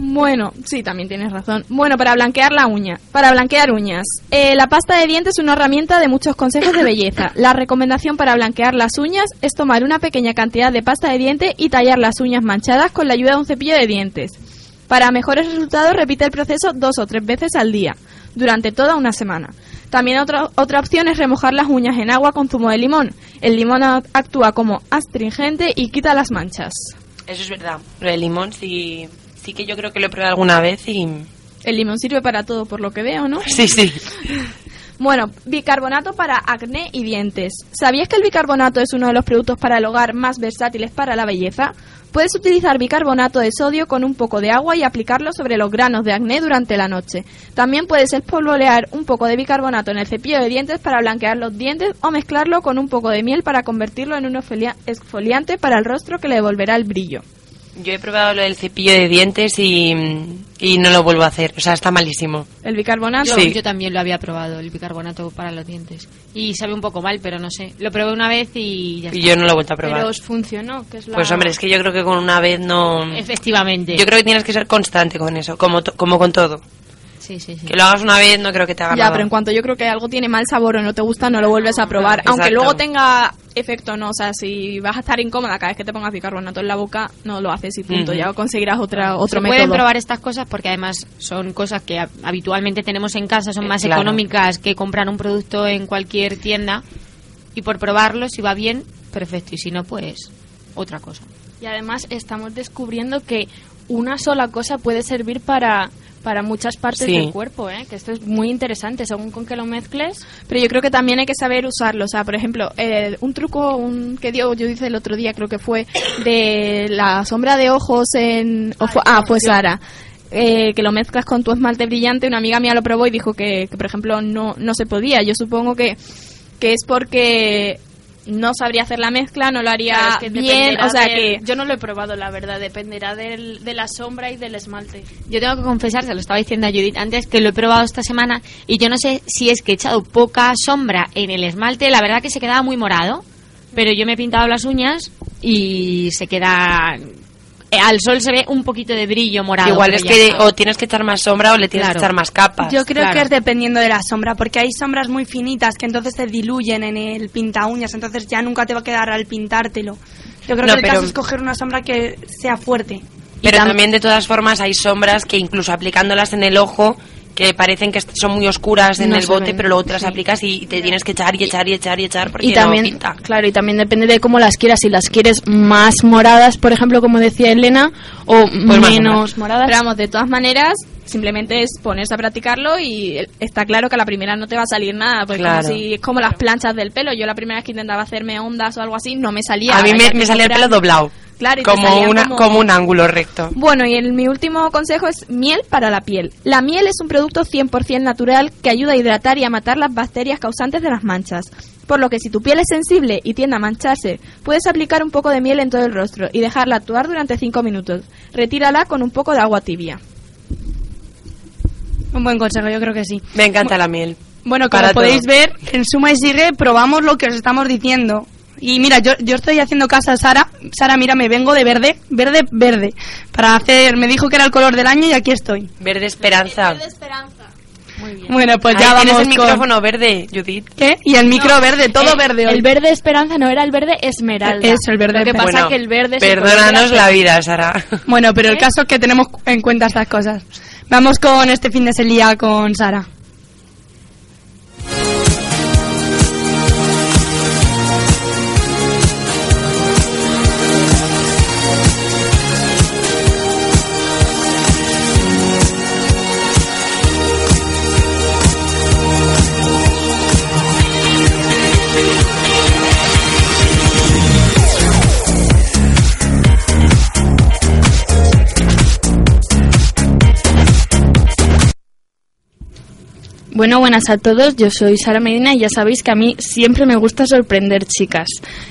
Bueno, sí, también tienes razón. Bueno, para blanquear la uña. Para blanquear uñas. Eh, la pasta de dientes es una herramienta de muchos consejos de belleza. La recomendación para blanquear las uñas es tomar una pequeña cantidad de pasta de diente y tallar las uñas manchadas con la ayuda de un cepillo de dientes. Para mejores resultados, repite el proceso dos o tres veces al día, durante toda una semana. También otra, otra opción es remojar las uñas en agua con zumo de limón. El limón actúa como astringente y quita las manchas. Eso es verdad. Lo del limón sí, sí que yo creo que lo he probado alguna vez y... El limón sirve para todo, por lo que veo, ¿no? Sí, sí. Bueno, bicarbonato para acné y dientes. ¿Sabías que el bicarbonato es uno de los productos para el hogar más versátiles para la belleza? Puedes utilizar bicarbonato de sodio con un poco de agua y aplicarlo sobre los granos de acné durante la noche. También puedes espolvorear un poco de bicarbonato en el cepillo de dientes para blanquear los dientes o mezclarlo con un poco de miel para convertirlo en un exfolia- exfoliante para el rostro que le devolverá el brillo. Yo he probado lo del cepillo de dientes y, y no lo vuelvo a hacer. O sea, está malísimo. El bicarbonato. Yo, Sí. yo también lo había probado, el bicarbonato para los dientes. Y sabe un poco mal, pero no sé. Lo probé una vez y ya Y está. yo no lo he vuelto a probar. Pero os funcionó, que es la... Pues hombre, es que yo creo que con una vez no... Efectivamente. Yo creo que tienes que ser constante con eso, como, to- como con todo. Sí, sí, sí. Que lo hagas una vez no creo que te haga Ya, nada. pero en cuanto yo creo que algo tiene mal sabor o no te gusta, no lo vuelves a probar. Aunque luego tenga efecto no. O sea, si vas a estar incómoda cada vez que te pongas bicarbonato en la boca, no lo haces y punto. Ya conseguirás otra, otro Se método. pueden probar estas cosas porque además son cosas que ha- habitualmente tenemos en casa, son Eh, más claro. económicas que comprar un producto en cualquier tienda. Y por probarlo, si va bien, perfecto. Y si no, pues otra cosa. Y además estamos descubriendo que una sola cosa puede servir para, para muchas partes Sí. del cuerpo, ¿eh? que esto es muy interesante, según con que lo mezcles. Pero yo creo que también hay que saber usarlo. O sea, por ejemplo, eh, un truco un, que dio, yo hice el otro día, creo que fue de la sombra de ojos en... ah, pues Sara. eh, que lo mezclas con tu esmalte brillante. Una amiga mía lo probó y dijo que, que, por ejemplo, no, no se podía. Yo supongo que, que es porque no sabría hacer la mezcla, no lo haría Claro, es que bien. O sea, del- que Yo no lo he probado, la verdad, dependerá del, de la sombra y del esmalte. Yo tengo que confesar, se lo estaba diciendo a Judith antes, que lo he probado esta semana y yo no sé si es que he echado poca sombra en el esmalte, la verdad que se quedaba muy morado, pero yo me he pintado las uñas y se queda... eh, Al sol se ve un poquito de brillo morado. Igual es que está. o tienes que echar más sombra o le tienes Claro. que echar más capas. Yo creo Claro. que es dependiendo de la sombra, porque hay sombras muy finitas que entonces se diluyen en el pinta uñas, entonces ya nunca te va a quedar al pintártelo. Yo creo No, que el pero- caso es coger una sombra que sea fuerte. Pero también de todas formas hay sombras que incluso aplicándolas en el ojo que parecen que son muy oscuras en No el bote, ven, pero luego te las sí. aplicas y te tienes que echar y echar y echar y echar porque Y también, no pinta. claro, y también depende de cómo las quieras. Si las quieres más moradas, por ejemplo, como decía Elena, o Pues o menos moradas. Pero vamos, de todas maneras, simplemente es ponerse a practicarlo y está claro que a la primera no te va a salir nada, porque Claro. como si es como las planchas del pelo. Yo la primera vez que intentaba hacerme ondas o algo así, no me salía. A mí me, me salía el pelo doblado, Claro, y te como, una, como- como un ángulo recto. Bueno, y el, mi último consejo es miel para la piel. La miel es un producto 100% natural que ayuda a hidratar y a matar las bacterias causantes de las manchas. Por lo que si tu piel es sensible y tiende a mancharse, puedes aplicar un poco de miel en todo el rostro y dejarla actuar durante 5 minutos. Retírala con un poco de agua tibia. Un buen consejo, yo creo que sí. Me encanta la miel. Bueno, como Para podéis todo. ver, en Suma y Sigue probamos lo que os estamos diciendo. Y mira, yo, yo estoy haciendo caso a Sara. Sara, mira, me vengo de verde, verde, verde. Para hacer, me dijo que era el color del año y aquí estoy. Verde esperanza. Bueno, pues Ahí ya tienes vamos el con- micrófono verde, Judith. ¿Qué? Y el micro verde, todo Eh, verde hoy. El verde esperanza no era el verde esmeralda. Eso, el verde Lo que pasa Bueno, que el verde es el Perdónanos la vida, Sara. Bueno, pero el caso es que tenemos en cuenta estas cosas. Vamos con este fin de semana con Sara. Bueno, buenas a todos. Yo soy Sara Medina y ya sabéis que a mí siempre me gusta sorprender chicas.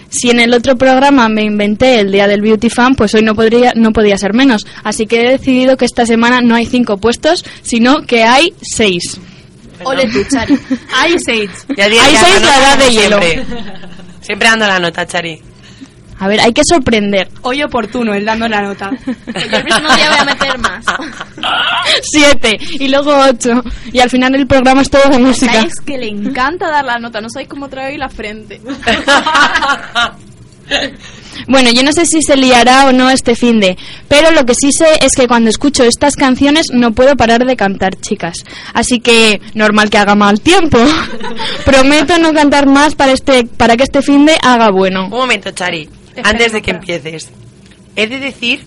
Si en el otro programa me inventé el día del Beauty Fan, pues hoy no podría no podía ser menos. Así que he decidido que esta semana no hay cinco puestos, sino que hay seis. Ole tú, Chari. Hay seis. Ya Hay seis la edad de hielo. siempre. Dando la nota, Chari. A ver, hay que sorprender. Hoy oportuno, él dando la nota. Yo el próximo día voy a meter más. Siete y luego ocho. Y al final el programa es todo de música. ¿Sabes que le encanta dar la nota? No sabéis cómo trae hoy la frente. Bueno, yo no sé si se liará o no este fin de, pero lo que sí sé es que cuando escucho estas canciones no puedo parar de cantar, chicas. Así que normal que haga mal tiempo. Prometo no cantar más para este para que este fin de haga bueno. Un momento, Chari. Antes de que empieces. He de decir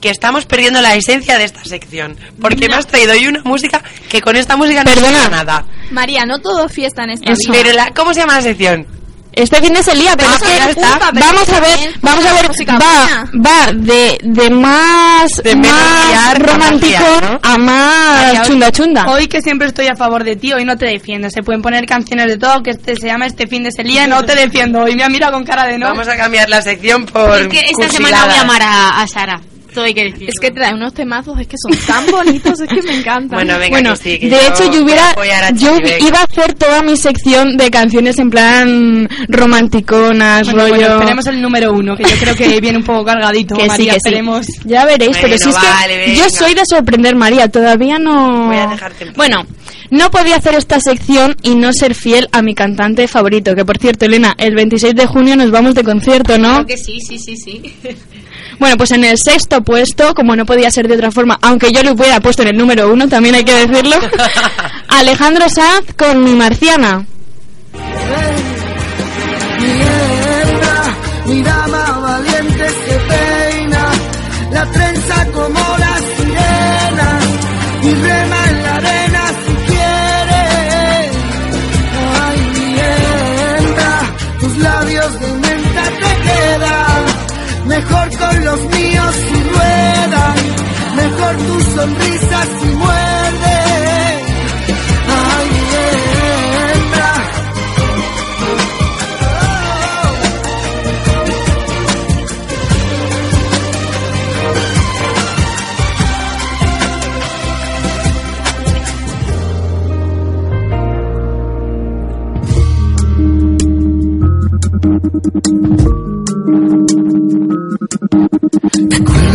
que estamos perdiendo la esencia de esta sección. Porque me has traído hoy una música que con esta música no Perdona. nada. María, no todo es fiesta en esta vida. Pero la, ¿cómo se llama la sección? Este fin de se lía, pero Ah, es que ya está. Culpa, pero vamos a ver, vamos a ver, va, va de, de más, De más romántico a más María, chunda chunda. Hoy que siempre estoy a favor de ti, hoy no te defiendo. Se pueden poner canciones de todo, que este se llama Este fin de Selía, no te defiendo. Hoy me ha mirado con cara de no. Vamos a cambiar la sección por. Es que esta cursiladas. semana voy a amar a, a Sara. Todo hay que decir. Es que trae unos temazos, es que son tan bonitos, es que me encantan. Bueno, venga, bueno, que sí, que de hecho yo hubiera, a yo iba a hacer toda mi sección de canciones en plan romanticonas, Bueno, rollo. bueno, esperemos el número uno, que yo creo que viene un poco cargadito. que sí, María, que sí. esperemos. Ya veréis, pero si es que venga. yo soy de sorprender, María, todavía no... Voy a dejarte en. Bueno, no podía hacer esta sección y no ser fiel a mi cantante favorito, que por cierto, Elena, el 26 de junio nos vamos de concierto, ¿no? Creo que sí, sí, sí, sí. Bueno, pues en el sexto puesto, como no podía ser de otra forma, aunque yo lo hubiera puesto en el número uno, también hay que decirlo, Alejandro Sanz con Mi Marciana. Mejor tu sonrisa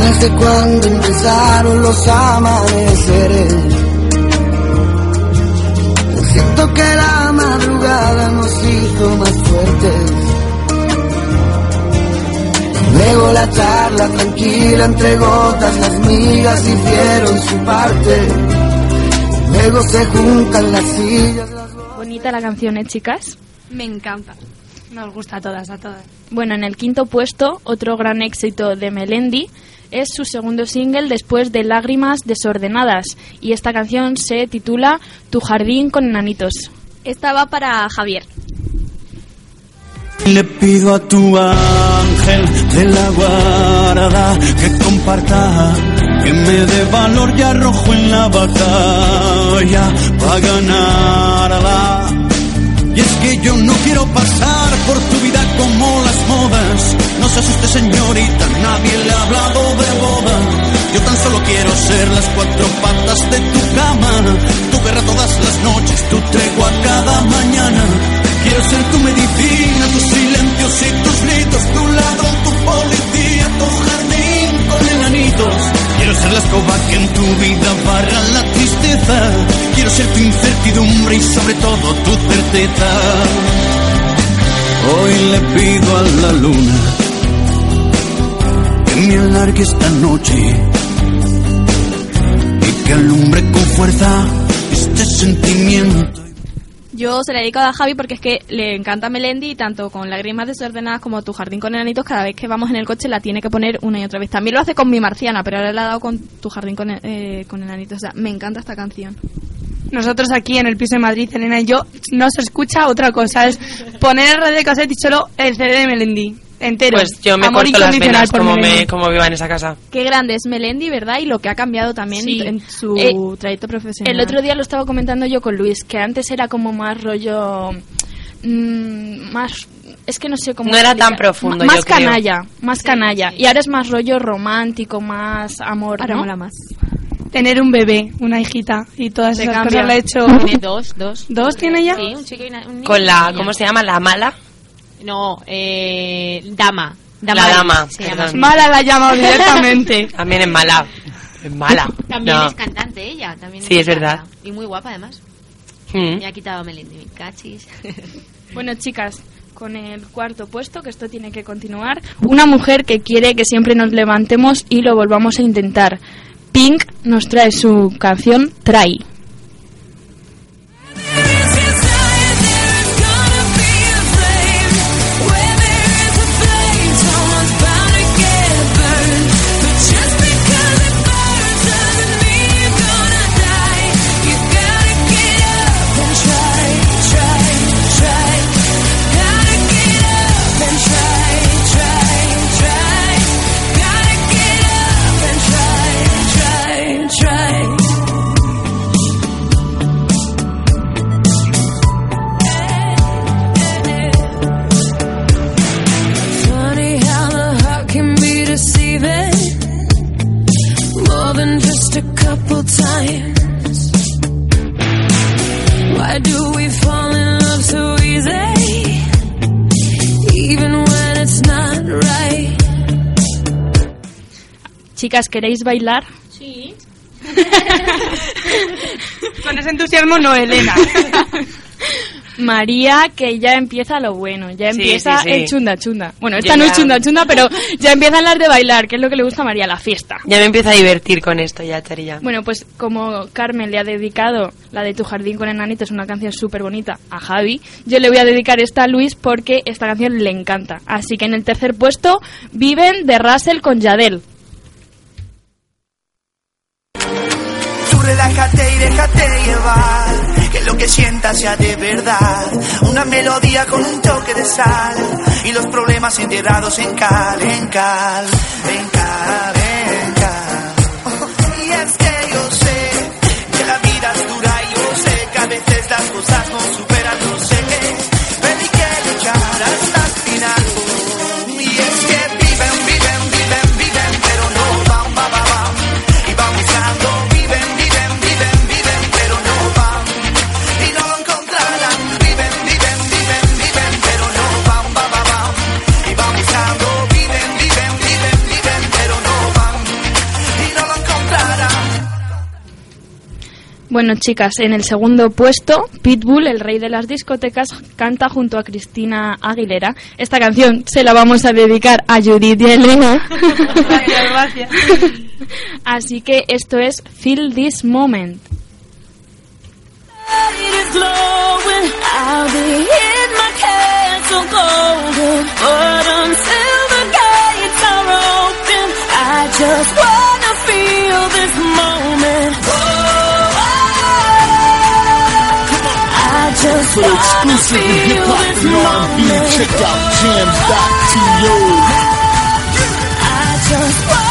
¿Te acuerdas de cuando empezaron los amaneceres? Siento que la madrugada nos hizo más fuertes. Luego la charla tranquila entre gotas, las migas hicieron su parte. Luego se juntan las sillas. las Bonita la canción, ¿eh, chicas? Me encanta. Nos gusta a todas, a todas. Bueno, en el quinto puesto, otro gran éxito de Melendi es su segundo single después de Lágrimas Desordenadas y esta canción se titula Tu jardín con enanitos. Esta va para Javier. Le pido a tu ángel de la guarda que comparta, que me dé valor y arrojo en la batalla para ganarla. Y es que yo no quiero pasar No asuste señorita, nadie le ha hablado de boda. Yo tan solo quiero ser las cuatro patas de tu cama. Tu guerra todas las noches, tu tregua cada mañana. Quiero ser tu medicina, tus silencios y tus gritos. Tu ladrón, tu policía, tu jardín con enanitos. Quiero ser la escoba que en tu vida barra la tristeza. Quiero ser tu incertidumbre y sobre todo tu certeza. Hoy le pido a la luna que me alargue esta noche y que alumbre con fuerza este sentimiento. Yo se la dedico a Javi porque es que le encanta Melendi y tanto con Lágrimas desordenadas como Tu jardín con enanitos, cada vez que vamos en el coche la tiene que poner una y otra vez. También lo hace con Mi marciana, pero ahora la ha dado con Tu jardín con, eh, con enanitos. O sea, me encanta esta canción. Nosotros aquí en el piso de Madrid, Elena y yo, no se escucha otra cosa. Es poner el radio de cassette y solo el CD de Melendi. Entero. Pues yo me Amor corto las venas como, Melendi. me, como viva en esa casa. Qué grande es Melendi, ¿verdad? Y lo que ha cambiado también Sí. en su Eh, trayecto profesional. El otro día lo estaba comentando yo con Luis, que antes era como más rollo... mm, más... Es que no sé cómo... No era tan profundo, M- Más yo creo. canalla, más canalla. Y ahora es más rollo romántico, más amor, Ahora ¿no? mola más. Tener un bebé, una hijita y todas Se esas cambia. cosas lo ha hecho. Tiene dos, dos. ¿Dos tiene ya? Sí, un chico y una, un niño Con la. ¿cómo se llama? La mala. No, eh, dama. La dama, se llama así. Mala la ha llamado directamente. También es mala. Es mala. También No. es cantante ella. También Sí, es verdad. Y muy guapa además. Mm. Me ha quitado Melendi, mi cachis. Bueno, chicas, con el cuarto puesto, que esto tiene que continuar, una mujer que quiere que siempre nos levantemos y lo volvamos a intentar. Pink nos trae su canción. Try. Chicas, ¿queréis bailar? Sí. Con ese entusiasmo no, Elena. María, que ya empieza lo bueno, ya Sí, empieza sí, sí. el chunda chunda. Bueno, esta Ya, no es chunda chunda, pero ya empiezan las de bailar, que es lo que le gusta a María, la fiesta. Ya me empiezo a divertir con esto ya, Charilla. Bueno, pues como Carmen le ha dedicado la de Tu jardín con enanitos, una canción súper bonita, a Javi, yo le voy a dedicar esta a Luis porque esta canción le encanta. Así que en el tercer puesto, Viven de Russell con Yadel. Relájate y déjate llevar, que lo que sientas sea de verdad. Una melodía con un toque de sal y los problemas enterrados en cal, en cal, en cal. Y es que yo sé que la vida es dura y yo sé que a veces las cosas no Bueno, chicas, en el segundo puesto, Pitbull, el rey de las discotecas, canta junto a Cristina Aguilera. Esta canción se la vamos a dedicar a Judith y a Elena. Gracias. Así que esto es Feel This Moment. For wanna exclusive hip hop and R&B, check out jams.to. I just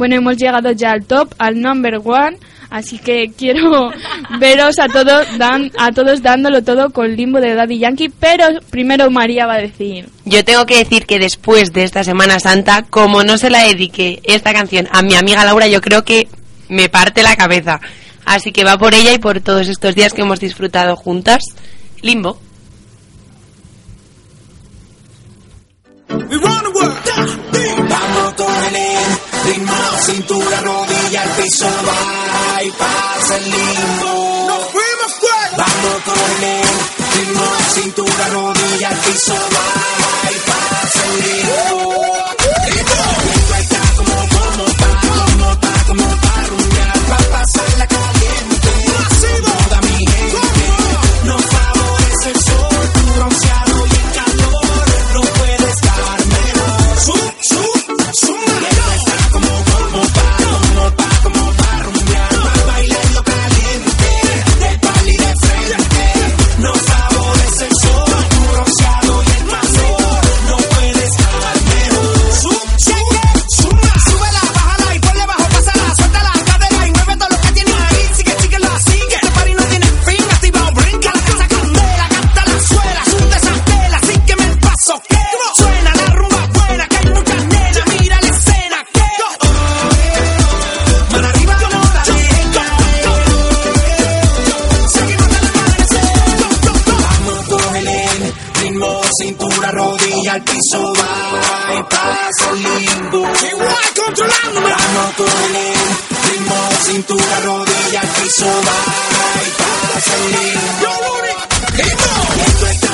Bueno, hemos llegado ya al top, al number one, así que quiero veros a todos, dan, a todos dándolo todo con Limbo de Daddy Yankee, pero primero María va a decir. Yo tengo que decir que después de esta Semana Santa, como no se la dediqué esta canción a mi amiga Laura, yo creo que me parte la cabeza. Así que va por ella y por todos estos días que hemos disfrutado juntas. Limbo. We ritmo, cintura, rodilla, al piso, va y pasa el limbo. Nos fuimos fuera. Vamos con el ritmo, cintura, rodilla, al piso, va y pasa el limbo. Limbo está como, como pa, como pa, como pa rumbear, pa pasarla caliente. Cógele ritmo, cintura, rodilla piso, va y pasa lindo. Esto está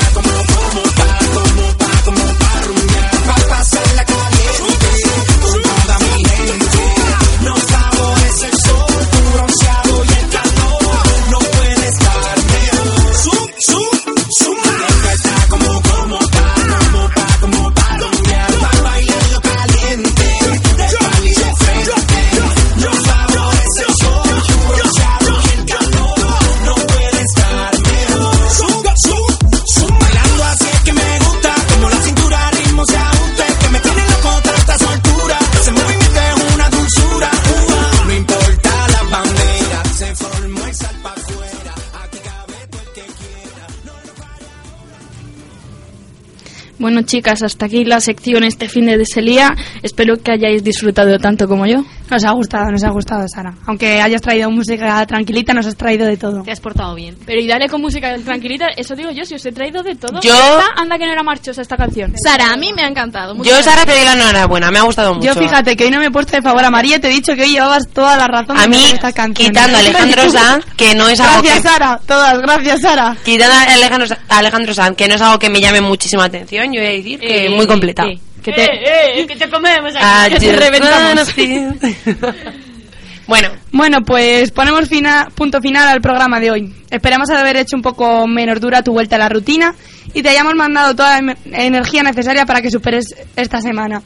Bueno, chicas, hasta aquí la sección este fin de Deselía. Espero que hayáis disfrutado tanto como yo. Nos ha gustado, nos ha gustado, Sara. Aunque hayas traído música tranquilita, nos has traído de todo. Te has portado bien. Pero y dale con música tranquilita, eso digo yo, si os he traído de todo. Yo- Esta, anda que no era marchosa esta canción. Sara, a mí me ha encantado. muchas Yo, Sara, te doy la enhorabuena, me ha gustado mucho. Yo fíjate que hoy no me he puesto de favor a María, te he dicho que hoy llevabas toda la razón A mí, esta canción. quitando a Alejandro Sanz, que no es algo Gracias, que... Sara, todas, gracias, Sara. Quitando a Alejandro, Sa- a Alejandro Sanz, que no es algo que me llame muchísima atención, yo voy a decir que Eh, muy completa. eh, que te, eh, que te comemos aquí. Que te reventamos. bueno, Bueno, pues ponemos fina- punto final al programa de hoy. Esperamos haber hecho un poco menos dura tu vuelta a la rutina y te hayamos mandado toda la em- energía necesaria para que superes esta semana.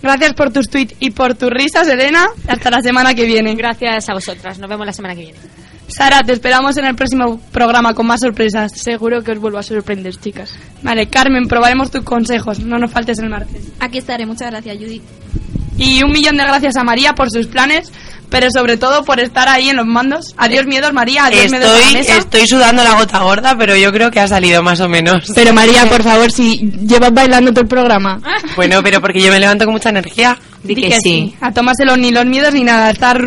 Gracias por tus tweets y por tus risas, Elena. Hasta la semana que viene. Gracias a vosotras. Nos vemos la semana que viene. Sara, te esperamos en el próximo programa con más sorpresas. Seguro que os vuelvo a sorprender, chicas. Vale, Carmen, probaremos tus consejos. No nos faltes el martes. Aquí estaré, muchas gracias, Judith. Y un millón de gracias a María por sus planes, pero sobre todo por estar ahí en los mandos. Adiós miedos, María. Adiós miedos a la estoy, mesa. estoy sudando la gota gorda, pero yo creo que ha salido más o menos. Pero María, por favor, si llevas bailando todo el programa. Bueno, pero porque yo me levanto con mucha energía. Di Di que sí. A tomárselo ni los miedos ni nada. Estar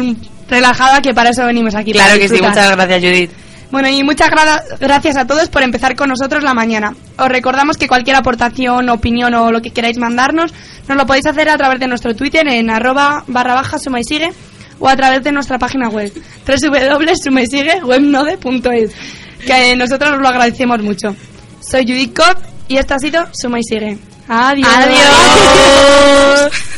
relajada, que para eso venimos aquí. Claro que sí, muchas gracias, Judith. Bueno, y muchas gra- gracias a todos por empezar con nosotros la mañana. Os recordamos que cualquier aportación, opinión o lo que queráis mandarnos, nos lo podéis hacer a través de nuestro Twitter en arroba barra baja suma y sigue o a través de nuestra página web www.sumaisigue.webnode.es que nosotros os lo agradecemos mucho. Soy Judith Cobb y esto ha sido Suma y Sigue. Adiós. Adiós.